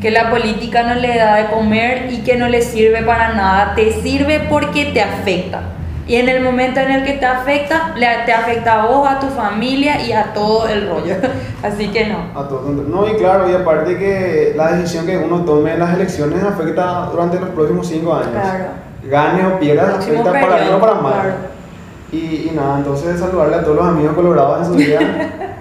que la política no le da de comer y que no le sirve para nada. Te sirve porque te afecta. Y en el momento en el que te afecta, le- te afecta a vos, a tu familia y a todo el rollo. Así que no. A todos. No, y claro, y aparte que la decisión que uno tome en las elecciones afecta durante los próximos cinco años. Claro. Gane o pierda, Próximo afecta para bien periodo, o para mal. claro. Y, y nada, entonces saludarle a todos los amigos colorados en su día.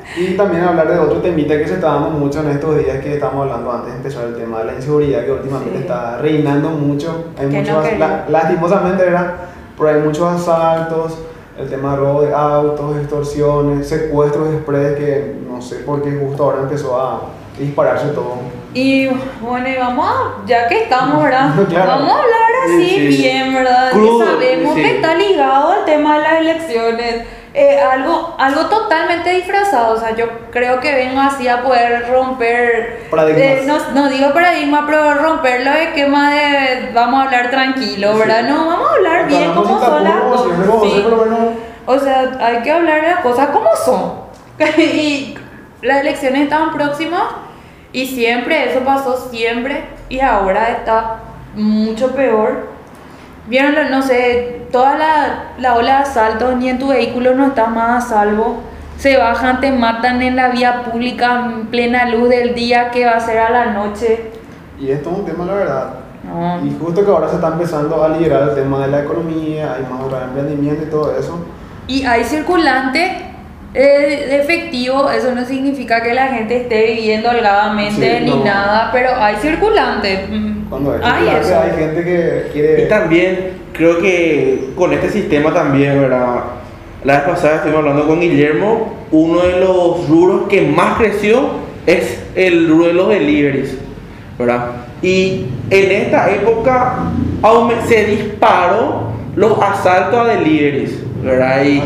y también hablar de otro temita que se está dando mucho en estos días que estamos hablando antes de empezar el tema de la inseguridad que últimamente Sí. está reinando mucho. Hay Que no muchos, queremos. la- lastimosamente, ¿verdad? Pero hay muchos asaltos, el tema de robo de autos, extorsiones, secuestros express que no sé por qué justo ahora empezó a dispararse todo. Y bueno, y vamos, a- ya que estamos, ¿verdad? Claro. Vamos a hablar así Sí, sí. bien, ¿verdad? Crudo, que sabemos sí. que está ligado al tema de las elecciones. Eh, algo, algo totalmente disfrazado, o sea, yo creo que vengo así a poder romper, Paradigmas. eh, no, no digo paradigma, pero romper los esquemas de vamos a hablar tranquilo, Sí. ¿verdad? No, vamos a hablar bien sin son las cosas. como O sea, hay que hablar de las cosas como son. y las elecciones estaban próximas Y siempre, eso pasó siempre y ahora está mucho peor. Vieron, no sé, toda la, la ola de asaltos ni en tu vehículo no estás más a salvo. Se bajan, te matan en la vía pública en plena luz del día, que va a ser a la noche. Y esto es un tema, la verdad. No. Y justo que ahora se está empezando a liderar el tema de la economía, hay más emprendimiento y todo eso. Y hay circulante de efectivo, eso no significa que la gente esté viviendo holgadamente Sí, ni no. nada, pero hay circulante. Cuando hay, hay circulante, eso. hay gente que quiere... Y también creo que con este sistema también, ¿verdad? La vez pasada estuvimos hablando con Guillermo, uno de los rubros que más creció es el rubro de los deliveries, ¿verdad? Y en esta época se disparó los asaltos a deliveries, ¿verdad? Y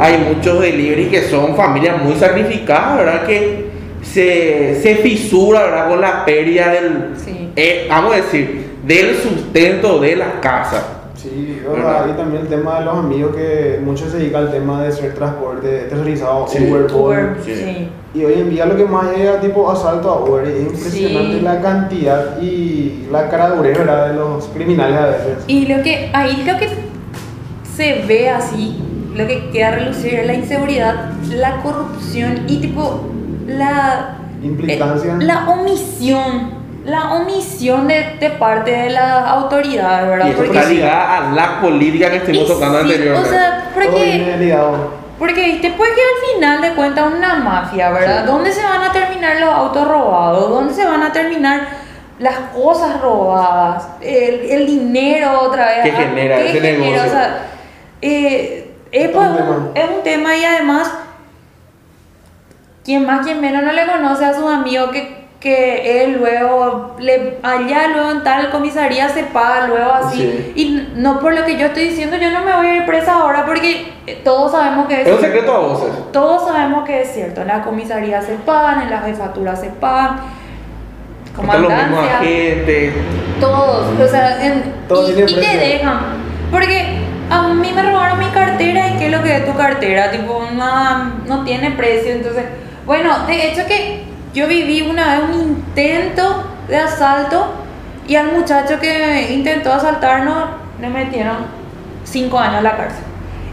hay muchos deliveries que son familias muy sacrificadas, ¿verdad? Que se, se fisura, ¿verdad? Con la pérdida del, Sí. eh, vamos a decir, del sustento de la casa. Sí, ¿Verdad? y también el tema de los amigos que muchos se dedican al tema de ser transporte terrorizado, Sí. Uber. Uber, Sí. sí. Y hoy en día lo que más llega tipo asalto a Uber es impresionante Sí. la cantidad y la cara ¿verdad? de los criminales a veces. Y lo que ahí lo que se ve así, lo que queda a relucir es la inseguridad, la corrupción y tipo la Implicancia. eh, la omisión, la omisión de, de parte de las autoridades, ¿verdad? Y eso Porque- está ligada a la política que estuvimos tocando sí, anteriormente. O sea, porque porque viste, pues que al final de cuentas una mafia, ¿verdad? Sí. ¿Dónde se van a terminar los autos robados? ¿Dónde se van a terminar las cosas robadas? El, el dinero otra vez. ¿Qué genera ¿qué ese genera? negocio? O sea, eh, es, Es pues un es un tema y además, quien más, quien menos no le conoce a sus amigos que, que él luego, le, allá luego en tal comisaría se paga luego así. Sí. Y no por lo que yo estoy diciendo, yo no me voy a ir presa ahora porque eh, todos sabemos que es Es un secreto a voces. todos sabemos que es cierto, en la comisaría se pagan, en la jefatura se pagan, comandancia, todos, o sea, en- Todos y, y te dejan, porque a mí me robaron mi cartera y qué es lo que es tu cartera, tipo, nada, no tiene precio, entonces, bueno, de hecho que yo viví una vez un intento de asalto y al muchacho que intentó asaltarnos le metieron cinco años a la cárcel.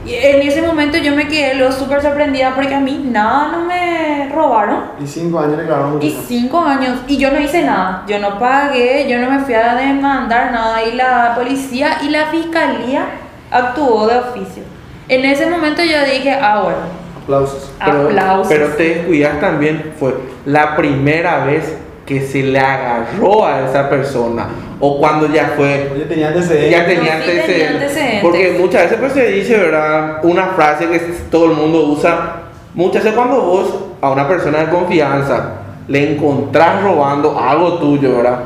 Y en ese momento yo me quedé lo súper sorprendida porque a mí nada no me robaron. Y cinco años le clavaron Y cinco años, y yo no hice nada, yo no pagué, yo no me fui a demandar nada, y la policía y la fiscalía actuó de oficio. En ese momento yo dije, ah, bueno, Aplausos. Pero, aplausos. pero te descuidas también, fue la primera vez que se le agarró a esa persona. O cuando ya fue Oye, tenía antecedentes. ya tenía sí tenía antecedentes. antecedentes. Porque muchas veces pues, se dice, ¿verdad? Una frase que todo el mundo usa. Muchas veces cuando vos a una persona de confianza le encontrás robando algo tuyo, ¿verdad?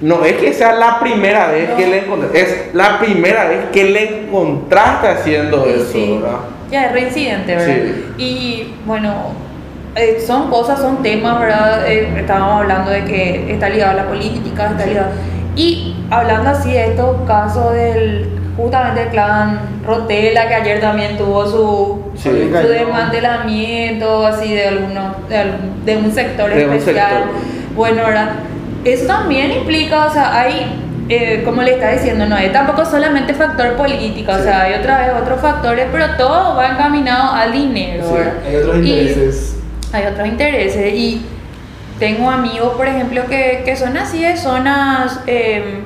No es que sea la primera vez No. que le encontraste, es la primera vez que le encontraste haciendo eso, sí, ¿verdad? ya es reincidente, ¿verdad? Sí. Y bueno, eh, son cosas, son temas, ¿verdad? Eh, estábamos hablando de que está ligado a la política, está ligado. Y hablando así de estos casos del, justamente el clan Rotela, que ayer también tuvo su, Sí. Su desmantelamiento, así de alguno, de, de un sector De un especial. sector. Bueno, ¿verdad? Eso también implica, o sea, hay, eh, como le está diciendo, no es tampoco solamente factor político, o sea, hay otra vez otros factores, pero todo va encaminado al dinero, hay otros Y intereses. hay otros intereses y tengo amigos, por ejemplo, que, que son así de zonas, eh,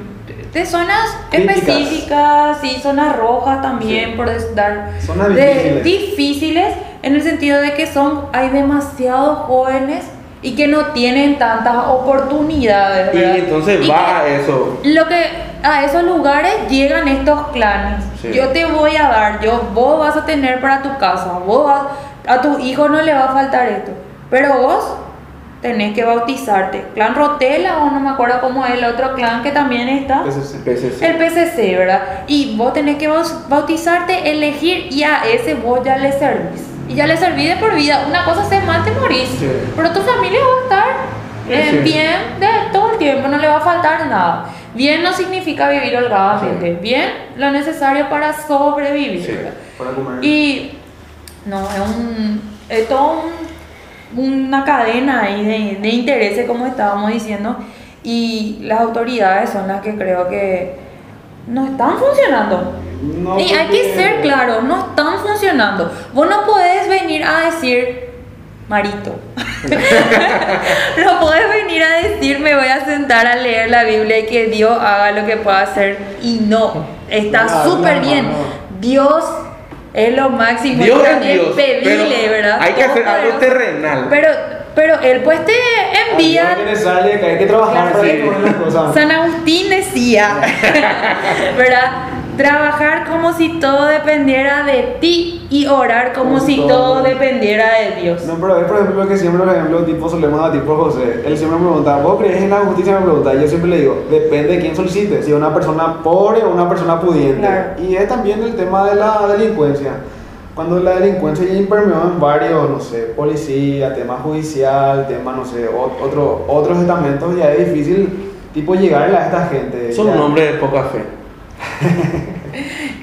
de zonas Críticas. específicas, sí, zonas rojas también, Sí. por dar Zonas difíciles. difíciles en el sentido de que son, hay demasiados jóvenes y que no tienen tantas oportunidades. Y ¿verdad? entonces Y va que- a eso. lo que a esos lugares llegan estos clanes. Sí. Yo te voy a dar, yo vos vas a tener para tu casa, vos vas- a tu hijo no le va a faltar esto, pero vos tenés que bautizarte. Clan Rotela o no me acuerdo cómo es el otro clan que también está. PCC. PCC. El PCC, ¿verdad? Y vos tenés que bautizarte, elegir y a ese vos ya le servís. Y ya le servís de por vida. Una cosa se mal te morís. Sí. Pero tu familia va a estar eh, Sí. bien de todo el tiempo, no le va a faltar nada. Bien no significa vivir holgadamente. Sí. Bien lo necesario para sobrevivir. Para comer. Y no, es un. Es todo un. una cadena ahí de, de intereses, como estábamos diciendo, y las autoridades son las que creo que no están funcionando. No, y hay que ser claro, no están funcionando. Vos no podés venir a decir, Marito, no podés venir a decir, me voy a sentar a leer la Biblia y que Dios haga lo que pueda hacer. Y no, está No, súper no, bien. no. Dios es lo máximo. Dios es también Dios, pedirle, pero ¿verdad? hay que hacer algo Todopoderoso. terrenal. Pero, pero Él pues te envía... Sale, que hay que trabajar Claro, para sí. las cosas. San Agustín decía, ¿verdad? Trabajar como si todo dependiera de ti y orar como Como si todo. todo dependiera de Dios. No, pero es por ejemplo lo que siempre, por ejemplo, tipo solemos a tipo José. Él siempre me pregunta, ¿vos crees en la justicia? Me pregunta. Y yo siempre le digo, depende de quién solicite, si es una persona pobre o una persona pudiente. Claro. Y es también el tema de la delincuencia. Cuando la delincuencia ya impermeó en varios, no sé, policía, tema judicial, tema, no sé, otro, otros estamentos, ya es difícil, tipo, llegarle a esta gente. Son Ya- un hombre de poca fe.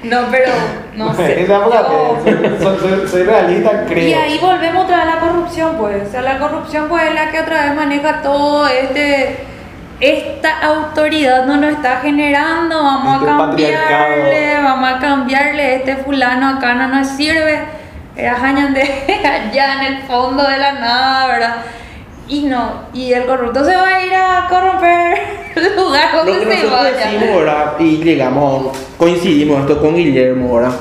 No, pero no sé. Época Yo- soy, soy- soy realista, creo. Y ahí volvemos otra vez a la corrupción, pues. O sea, la corrupción pues es la que otra vez maneja todo este... Esta autoridad no nos está generando, vamos Este a cambiarle, vamos a cambiarle, este fulano acá no nos sirve, era jañan de allá en el fondo de la nada, ¿verdad? Y no, y el corrupto se va a ir a corromper el lugar Lo donde que se nosotros vaya. decimos, ¿verdad? Y llegamos, coincidimos esto con Guillermo, ¿verdad?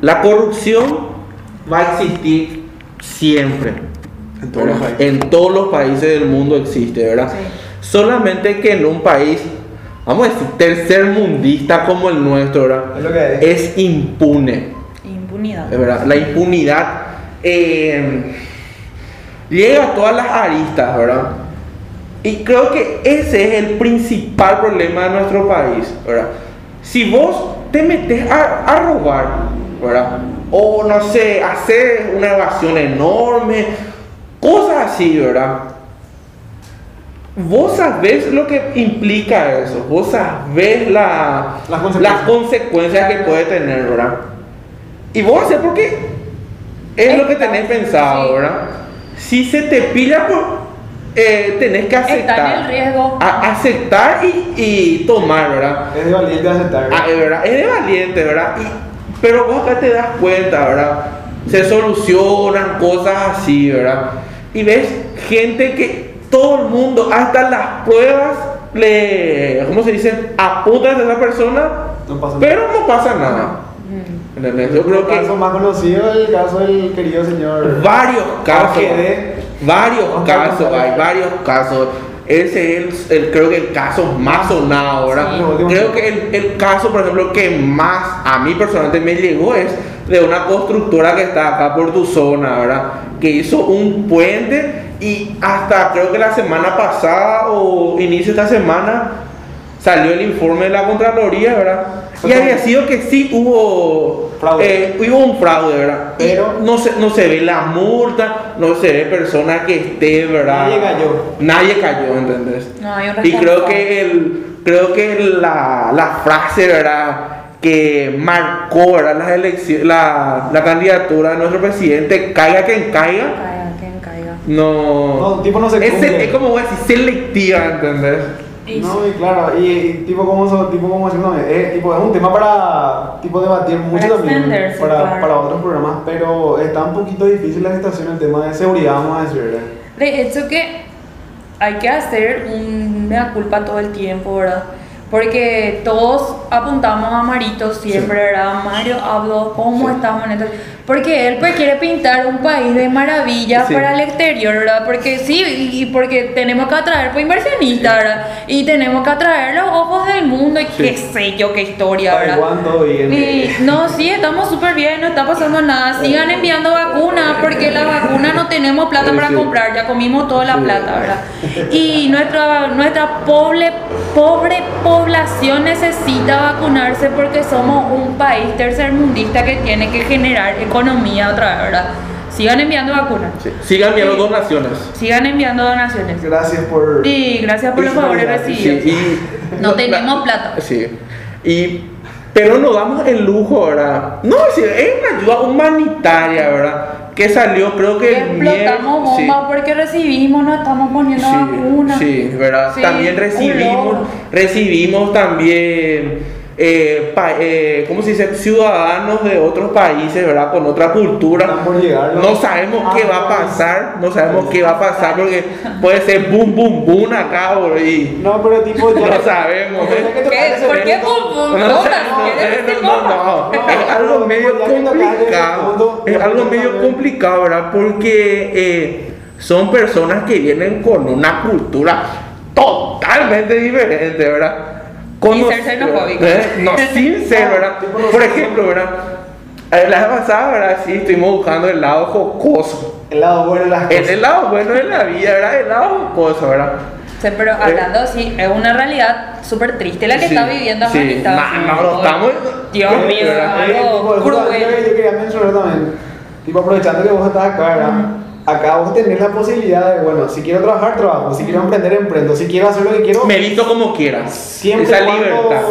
La corrupción va a existir siempre. En todos los países. En todos los países del mundo existe, ¿verdad? Sí. Solamente que en un país, vamos a decir, tercer mundista como el nuestro, ¿verdad? Es lo que es. Es impune. Impunidad. Verdad, la impunidad eh, llega a todas las aristas, ¿verdad? Y creo que ese es el principal problema de nuestro país, ¿verdad? Si vos te metes a, a robar, ¿verdad? O no sé, hacer una evasión enorme, cosas así, ¿verdad? Vos sabés lo que implica eso, vos sabés la, Las consecuencias. las consecuencias que puede tener, ¿verdad? Y vos haces porque es lo que tenés pensado. ¿verdad? Si se te pilla, pues eh, tenés que aceptar. Está en el riesgo. A- aceptar y, y tomar, ¿verdad? Es de valiente aceptar. Ah, es verdad, es de valiente, ¿verdad? Y- pero vos acá te das cuenta, ¿verdad? Se solucionan cosas así, ¿verdad? Y ves gente que todo el mundo, hasta las pruebas, le, ¿cómo se dice? Apuntan a esa persona, No pasa nada. pero no pasa nada. Mm. ¿Entendés? Yo creo el caso que más conocido es el caso del querido señor. varios casos, varios casos, hay varios casos. Ese es el, el- creo que el caso más sonado, últimos Creo que el, el caso, por ejemplo, que más a mí personalmente me llegó es de una constructora que está acá por tu zona, ¿verdad? Que hizo un puente y hasta creo que la semana pasada o inicio de esta semana salió el informe de la Contraloría, ¿verdad? Y había sido que sí hubo, eh, hubo un fraude, ¿verdad? Pero- no se, no se ve la multa, no se ve persona que esté, ¿verdad? Nadie cayó. Nadie cayó, ¿entendés? No, hay un Y creo que el, creo que la, la frase, ¿verdad? que marcó ¿verdad? las elecciones, la, la candidatura de nuestro presidente, caiga quien caiga, Caiga, quien caiga. no, No, tipo no se es, cumple. es como voy a decir selectiva, ¿entendés? No, y claro, y, y tipo como so- tipo como decirlo, es, tipo, es un tema para tipo debatir mucho Para también para, claro. para otros programas, pero está un poquito difícil la situación el tema de seguridad, vamos a decir, ¿verdad? De hecho que hay que hacer un mea culpa todo el tiempo, ¿verdad? Porque todos apuntamos a Marito siempre, ¿verdad? Mario habló cómo Sí. estamos en esto. Porque él pues quiere pintar un país de maravilla Sí. para el exterior, ¿verdad? Porque sí, y porque tenemos que atraer pues inversionistas, ¿verdad? Y tenemos que atraer los ojos del mundo y qué sé yo, qué historia, ¿verdad? Y, no, sí, estamos súper bien, no está pasando nada. Sigan enviando vacunas porque la vacuna no tenemos plata para comprar, ya comimos toda la plata, ¿verdad? Y nuestra, nuestra pobre, pobre población necesita vacunarse porque somos un país tercermundista que tiene que generar economía otra vez, ¿verdad? Sigan enviando vacunas, Sí. Sigan enviando Sí. donaciones. sigan enviando donaciones. Gracias por... Y gracias por los favores Sí, Sí, recibidos. y No tenemos plata. Sí. Y, pero nos damos el lujo, ¿verdad? No, sí, es una ayuda humanitaria, ¿verdad? que salió, creo que explotamos miércoles- sí. bomba porque recibimos, nos estamos poniendo vacunas. Sí, sí, ¿verdad? Sí, también recibimos, recibimos también, eh, pa- eh, ¿cómo se dice? Ciudadanos de otros países, ¿verdad? Con otra cultura. Están por llegar, ¿no? No sabemos qué va a Ah, pasar, no sabemos qué va a pasar porque puede ser boom, boom, boom acá, bro, y No, pero tipo, ya. no sabemos, ¿eh? ¿Por qué bum, bum, No, no, ¿Quieres eh, decir no, no, es algo medio complicado, es algo medio complicado, ¿verdad? Porque eh, son personas que vienen con una cultura totalmente diferente, ¿verdad? Sin ser xenofóbico. ¿eh? No, sin ser, ¿verdad? Por ejemplo, ¿verdad? Eh, La vez pasada, ¿verdad? Sí, estuvimos buscando el lado jocoso. El lado bueno de las El, cosas. el lado bueno de la vida, ¿verdad? El lado jocoso, ¿verdad? Sí, pero hablando así, es una realidad súper triste la que Eh. Sí, está viviendo sí. Afganistán. No, no, no, estamos- Dios mío. Eh, algo cruel. Yo quería mencionar también, tipo aprovechando que vos estás acá, ¿verdad? Acá vos tenés la posibilidad de, bueno, si quiero trabajar, trabajo, si quiero emprender, emprendo, si quiero hacer lo que quiero, Me visto como quieras. Siempre Esa libertad.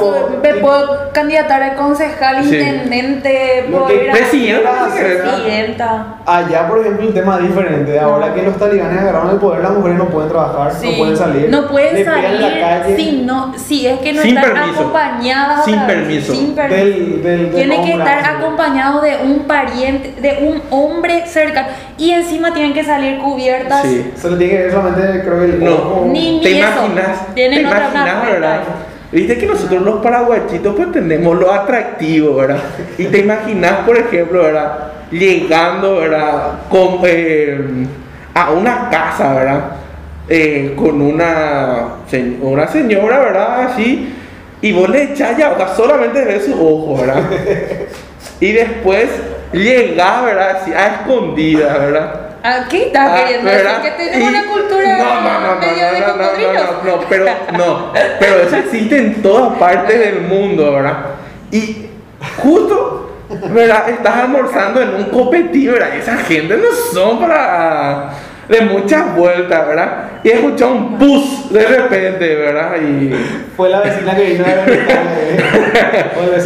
Me puedo candidatar a concejal, Sí. intendente, a presidenta, presidenta. Allá, por ejemplo, el tema es diferente. Ahora que los talibanes agarraron el poder, las mujeres no pueden trabajar, Sí. no pueden salir. No pueden salir la calle. si, no, si es que no Sin están permiso. acompañadas. Sin permiso. Sin permiso. Del, del, del Tienen que estar así. acompañados de un pariente, de un hombre cercano. Y encima tienen que salir cubiertas. Sí. Solo tiene que ver solamente, creo que el No. Ni- ¿Te imaginas? Tienen ¿Te otra imaginas, verdad? Viste que nosotros los paraguachitos pues tenemos lo atractivo, ¿verdad? Y te imaginas, por ejemplo, ¿verdad? Llegando, ¿verdad? Con, eh, a una casa, ¿verdad? Eh, con una, se- una señora, ¿verdad? Así. Y vos le echás ya, o sea, solamente ves su ojo, ¿verdad? Y después llegás, ¿verdad? Así, a escondidas, ¿verdad? ¿A qué estás Ah, queriendo ¿verdad? decir? Que tenemos Y- una cultura no, no, no, medio de no, no, no, cocodrilos. no, no, no, pero no, pero eso existe en todas partes del mundo, ¿verdad? Y justo, ¿verdad? Estás almorzando en un copetín, ¿verdad? Esa gente no son para de muchas vueltas, ¿verdad? Y escuchó un pus de repente, ¿verdad? Y Fue la vecina que vino a ver.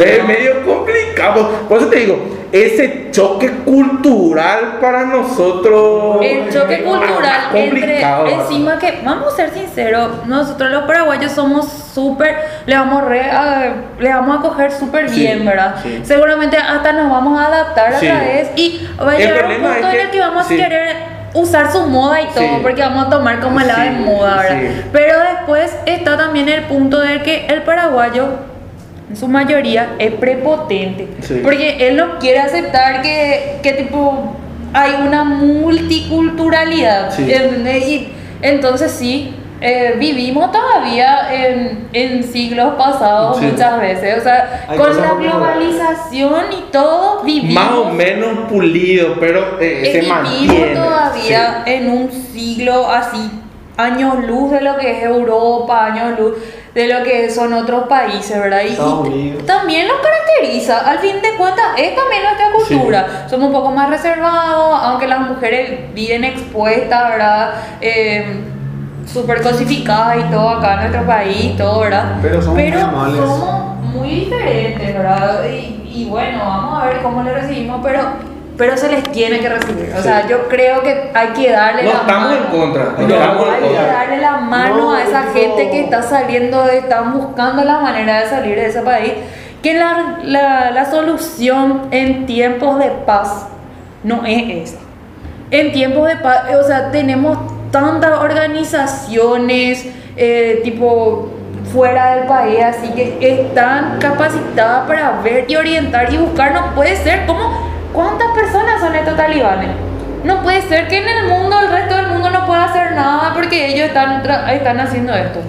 El es medio complicado. Por eso te digo, ese choque cultural para nosotros. El choque cultural entre encima que vamos a ser sinceros nosotros los paraguayos somos súper le vamos re a- le vamos a coger súper Sí, bien verdad sí. seguramente hasta nos vamos a adaptar Sí. otra vez y va a El llegar un punto es en el que vamos sí. a querer usar su moda y todo Sí. porque vamos a tomar como la de Sí, moda verdad sí. pero después está también el punto de que el paraguayo en su mayoría es prepotente. Porque él no quiere aceptar que, que tipo hay una multiculturalidad y entonces sí eh, vivimos todavía en, en siglos pasados Sí. muchas veces o sea Hay con la globalización y todo vivimos Más o menos pulido, pero eh, eh, se vivimos mantiene. todavía en un siglo así, años luz de lo que es Europa, años luz de lo que son otros países, ¿verdad? Y, también nos caracteriza, al fin de cuentas, es también nuestra cultura. Somos un poco más reservados, aunque las mujeres viven expuestas, ¿verdad? Eh, súper cosificadas y todo acá en nuestro país, todo, ¿verdad? Pero somos muy amables. somos muy diferentes, ¿verdad? Y, y bueno, vamos a ver cómo le recibimos, pero, pero se les tiene que recibir. O Sí. sea, yo creo que hay que darle No la estamos mano. en contra, no No, estamos en hay que darle la mano No, a esa no. gente que está saliendo, están buscando la manera de salir de ese país. Que la, la, la solución en tiempos de paz no es esa. En tiempos de paz, o sea, tenemos tantas organizaciones, eh, tipo fuera del país, así que están capacitadas para ver y orientar y buscar. No puede ser como, ¿cuántas personas son estos talibanes? No puede ser que en el mundo, el resto del mundo no pueda hacer nada porque ellos están, están haciendo esto.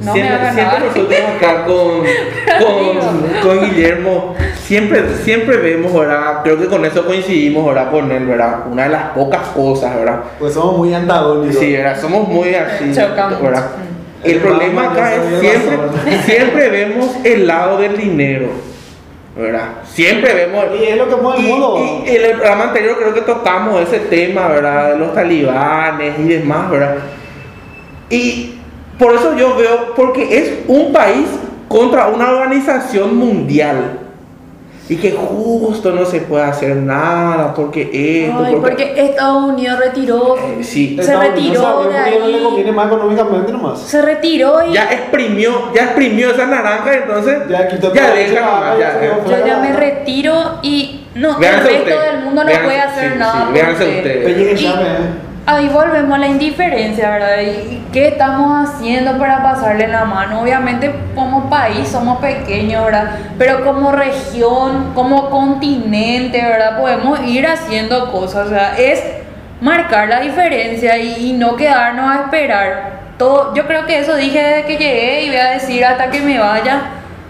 No me siempre, hagan siempre nada. nosotros acá con, con, con Guillermo, siempre, siempre vemos, ¿verdad? Creo que con eso coincidimos, ¿verdad? Con él, ¿verdad? Una de las pocas cosas, ¿verdad? Pues somos muy antagónicos. Sí, ¿verdad? Somos muy así, Chocamos. ¿verdad? El El problema acá es siempre, razón. siempre vemos el lado del dinero, ¿verdad? Siempre vemos... Y es lo que mueve el Y, mundo. y en el programa anterior creo que tocamos ese tema, ¿verdad? De los talibanes y demás, ¿verdad? Y por eso yo veo, porque es un país contra una organización mundial. y que justo no se puede hacer nada porque esto, Ay, porque Estados Unidos retiró, Eh, sí. se Estados retiró sabe de porque no le ahí. conviene más económicamente nomás. Se retiró y ya exprimió, ya exprimió esa naranja, entonces Ya quitó ya todo, deja ya, nomás, ya ya, yo ya me retiro y no, el Véanse resto ustedes, del mundo no véanse, puede hacer sí, nada. sí, véanse ustedes. Y-. Ahí volvemos a la indiferencia, ¿verdad? ¿Y qué estamos haciendo para pasarle la mano? Obviamente como país somos pequeños, ¿verdad? Pero como región, como continente, ¿verdad? Podemos ir haciendo cosas, o sea, es marcar la diferencia y, no quedarnos a esperar. Todo, yo creo que eso dije desde que llegué y voy a decir hasta que me vaya.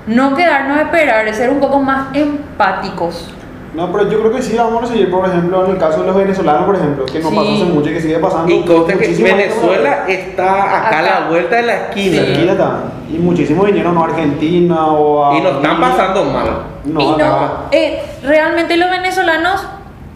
No quedarnos a esperar, es ser un poco más empáticos. No, pero yo creo que sí vamos a seguir, por ejemplo, en el caso de los venezolanos, por ejemplo, que no Sí. pasó hace mucho y que sigue pasando. Y conste que Venezuela está acá, a la vuelta de la esquina. Sí. Aquí está. Y muchísimos vinieron a Argentina o a. Y nos están pasando mal. No, y no, eh, realmente los venezolanos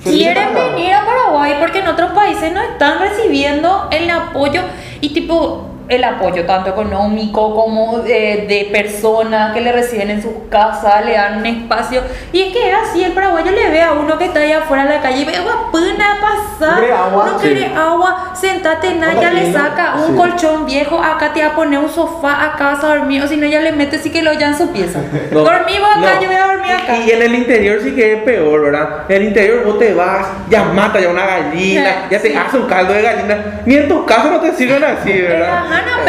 quieren venir a Paraguay porque en otros países no están recibiendo el apoyo y tipo el apoyo tanto económico como de, de personas que le reciben en sus casas, le dan un espacio. Y es que es así, el paraguayo le ve a uno que está allá afuera en la calle y ve agua pena pasar, No quiere agua, no sí. agua, sentate en ya le saca un sí. colchón viejo, acá te va a poner un sofá, acá vas a dormir, o si no ya le mete sí que lo ya en su pieza. No, Dormimos acá, no. yo voy a dormir acá. Y, y en el interior sí que es peor, ¿verdad? En el interior vos te vas, ya mata ya una gallina, ya te Sí. hace un caldo de gallina. Ni en tu caso no te sirven así, ¿verdad? No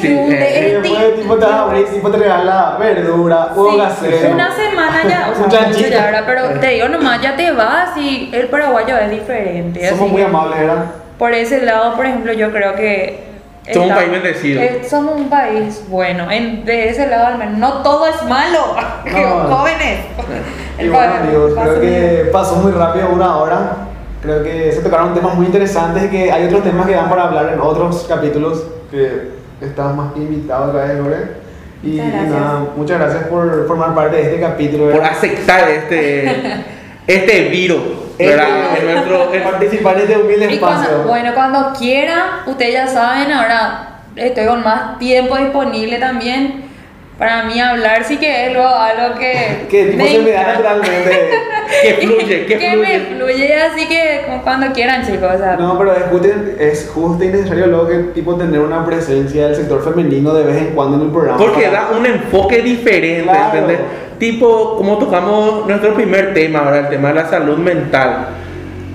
Sí, hay eh, Y después, tipo, te vas a abrir, tipo, te regala verdura, huevo Sí, casero. una semana ya, o sea, Un mucho ya, ¿verdad? pero te digo nomás, ya te vas y el paraguayo es diferente. Somos así muy amables, ¿verdad? Por ese lado, por ejemplo, yo creo que... Somos un país bendecido. eh, somos un país bueno, en, de ese lado al menos. No todo es malo, No. jóvenes. Y El bueno, amigos, creo que pasó muy rápido una hora. Creo que se tocaron temas muy interesantes y que hay otros temas que dan para hablar en otros capítulos que estás más invitado otra vez, Lore. Y, gracias. nada, muchas gracias por formar parte de este capítulo. Por ¿verdad? aceptar este, este virus, ¿verdad? En nuestro, en- participar en este humilde espacio. cuando, bueno, cuando quieran, ustedes ya saben, ahora estoy con más tiempo disponible también para mí hablar, sí que es luego algo que... que tipo se me da naturalmente. que fluye, que que fluye. me fluye, así que como cuando quieran, chicos. O sea, No, pero es justo, es justo y necesario luego que tipo tener una presencia del sector femenino de vez en cuando en el programa. Porque para- da un enfoque diferente, Claro. ¿entendés? Tipo, como tocamos nuestro primer tema, ahora el tema de la salud mental.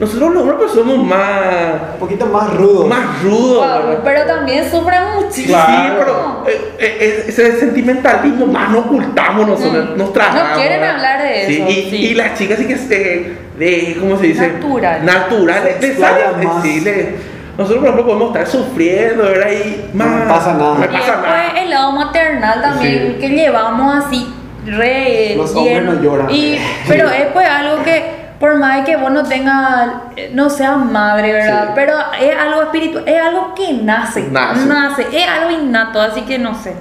Nosotros los hombres somos más, un poquito más rudo. más rudos, wow, pero también sufren muchísimo. Sí, pero eh, eh, ese sentimentalismo más no ocultamos nosotros, Mm. nos tragamos. No quieren ¿verdad? hablar de Sí, eso, y, sí. y las chicas sí que se, de, ¿cómo se dice? Natural. Natural, les sale, más. sí, le- nosotros por ejemplo podemos estar sufriendo, ¿verdad? Y No más, me pasa nada. No pasa después nada. el lado maternal también Sí. que llevamos así re Los hombres no lloran. Y, pero es pues por más que vos no tengas, eh, no seas madre, ¿verdad? Sí. Pero es algo espiritual, es algo que nace, Nace. es algo innato, así que no sé.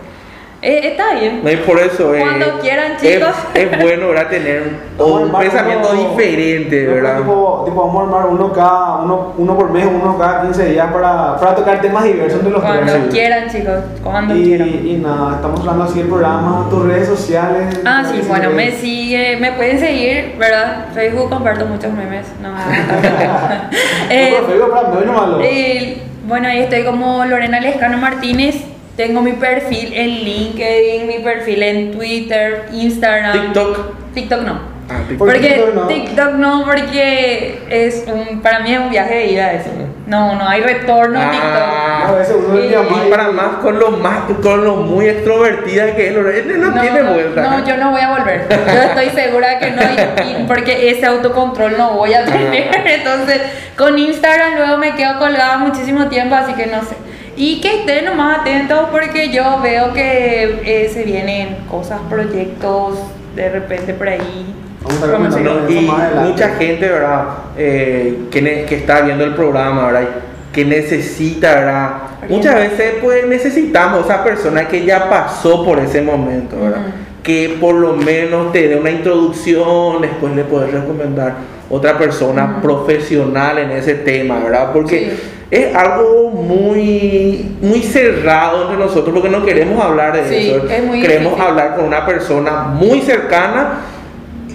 Eh, está bien. No, y por eso eh, Cuando quieran, es- chicos. Es, bueno ¿verdad? tener un pensamiento uno- diferente, no, ¿verdad? Tipo, tipo, vamos a armar uno cada, uno, uno por mes, uno cada 15 días para, para tocar temas diversos de los Cuando tres. quieran, chicos, cuando y, quieran. y nada, estamos hablando así el programa, tus redes sociales. Ah, sí, bueno, me sigue, me pueden seguir, ¿verdad? Facebook comparto muchos memes, no No, eh, pero Facebook, para mí no malo. eh, Bueno, ahí estoy como Lorena Lescano Martínez. Tengo mi perfil en LinkedIn, mi perfil en Twitter, Instagram. TikTok. TikTok no. Ah, TikTok. ¿Por qué Porque TikTok no? TikTok no, porque es un, para mí es un viaje de ida eso. No, no hay retorno a Ah. TikTok. No, ese uno es mi Y-. Y para más con lo más con lo muy extrovertida que es Lorena, no, tiene vuelta. No, yo no voy a volver. Yo estoy segura que no, y- y porque ese autocontrol no voy a tener. Entonces, con Instagram luego me quedo colgada muchísimo tiempo, así que no sé. Y que estén nomás atentos porque yo veo que eh, se vienen cosas, proyectos, de repente por ahí. Vamos a comentando No, y mucha gente, ¿verdad? Eh, que, ne- que está viendo el programa, ¿verdad? Que necesita, ¿verdad? Muchas veces, pues, necesitamos a esa persona que ya pasó por ese momento, ¿verdad? Ujú. Que por lo menos te dé una introducción, después le puedes recomendar otra persona Ujú. profesional en ese tema, ¿verdad? Porque Sí. Es algo muy, muy cerrado entre nosotros porque no queremos hablar de Sí, eso. es muy queremos difícil. hablar con una persona muy cercana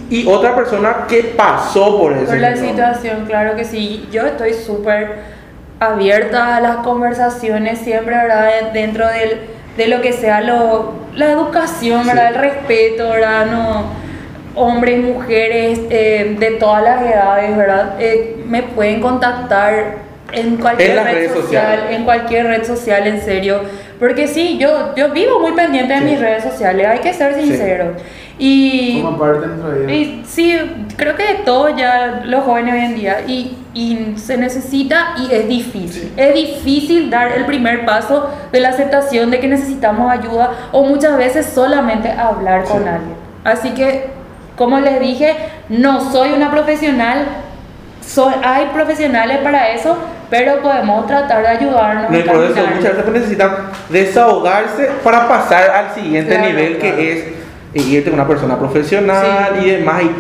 y otra persona que pasó por eso. Por la situación, claro que sí. Yo estoy súper abierta a las conversaciones siempre, ¿verdad? Dentro del, de lo que sea lo, la educación, ¿verdad? Sí. El respeto, ¿verdad? No, hombres, mujeres, eh, de todas las edades, ¿verdad? Eh, me pueden contactar en cualquier En las red redes social, sociales. en cualquier red social, en serio. Porque sí, yo, yo vivo muy pendiente de Sí. mis redes sociales, hay que ser Sí. sinceros. Y Forma parte de nuestra vida. y sí, creo que de todo ya los jóvenes hoy en día y, y se necesita y es difícil. Sí. Es difícil dar el primer paso de la aceptación de que necesitamos ayuda o muchas veces solamente hablar con Sí. alguien. Así que, como les dije, no soy una profesional, soy, hay profesionales para eso, pero podemos tratar de ayudarnos. No, y por eso muchas veces necesitan desahogarse para pasar al siguiente Claro, nivel claro. que es irte con una persona profesional Sí. y demás. Y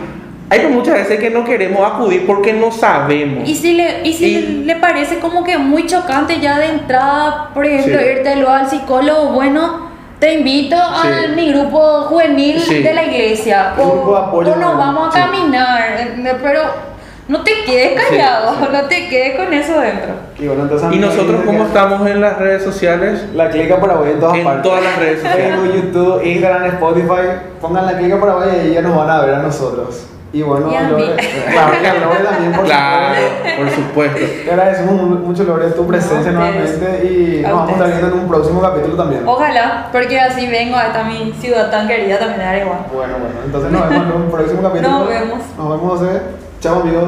hay muchas veces que no queremos acudir porque no sabemos. Y si, le, y si Y- le parece como que muy chocante ya de entrada, por ejemplo, Sí. irte luego al psicólogo, bueno, te invito a Sí. mi grupo juvenil Sí. de la iglesia. Un grupo de O, apoyo, o nos ¿no? vamos a Sí. caminar, eh, pero no te quedes callado, Sí, sí. no te quedes con eso dentro. Y, bueno, entonces, ¿Y nosotros cómo estamos en las redes sociales? La clica Paraguay en todas En partes. todas las redes sociales. Facebook, YouTube, Instagram, Spotify. Pongan la clica Paraguay y ahí ya nos van a ver a nosotros. Y bueno, Y a Lore, mí. claro, y a Lore también, por Claro, supuesto. por supuesto. Te agradecemos mu- mucho, Lore, tu presencia No, nuevamente y A nos vamos a estar viendo en un próximo capítulo también. Ojalá, porque así vengo a esta mi ciudad tan querida también de Areguá. Bueno, bueno, entonces nos vemos en un próximo capítulo. Nos vemos. Nos vemos, José. Chao, amigos.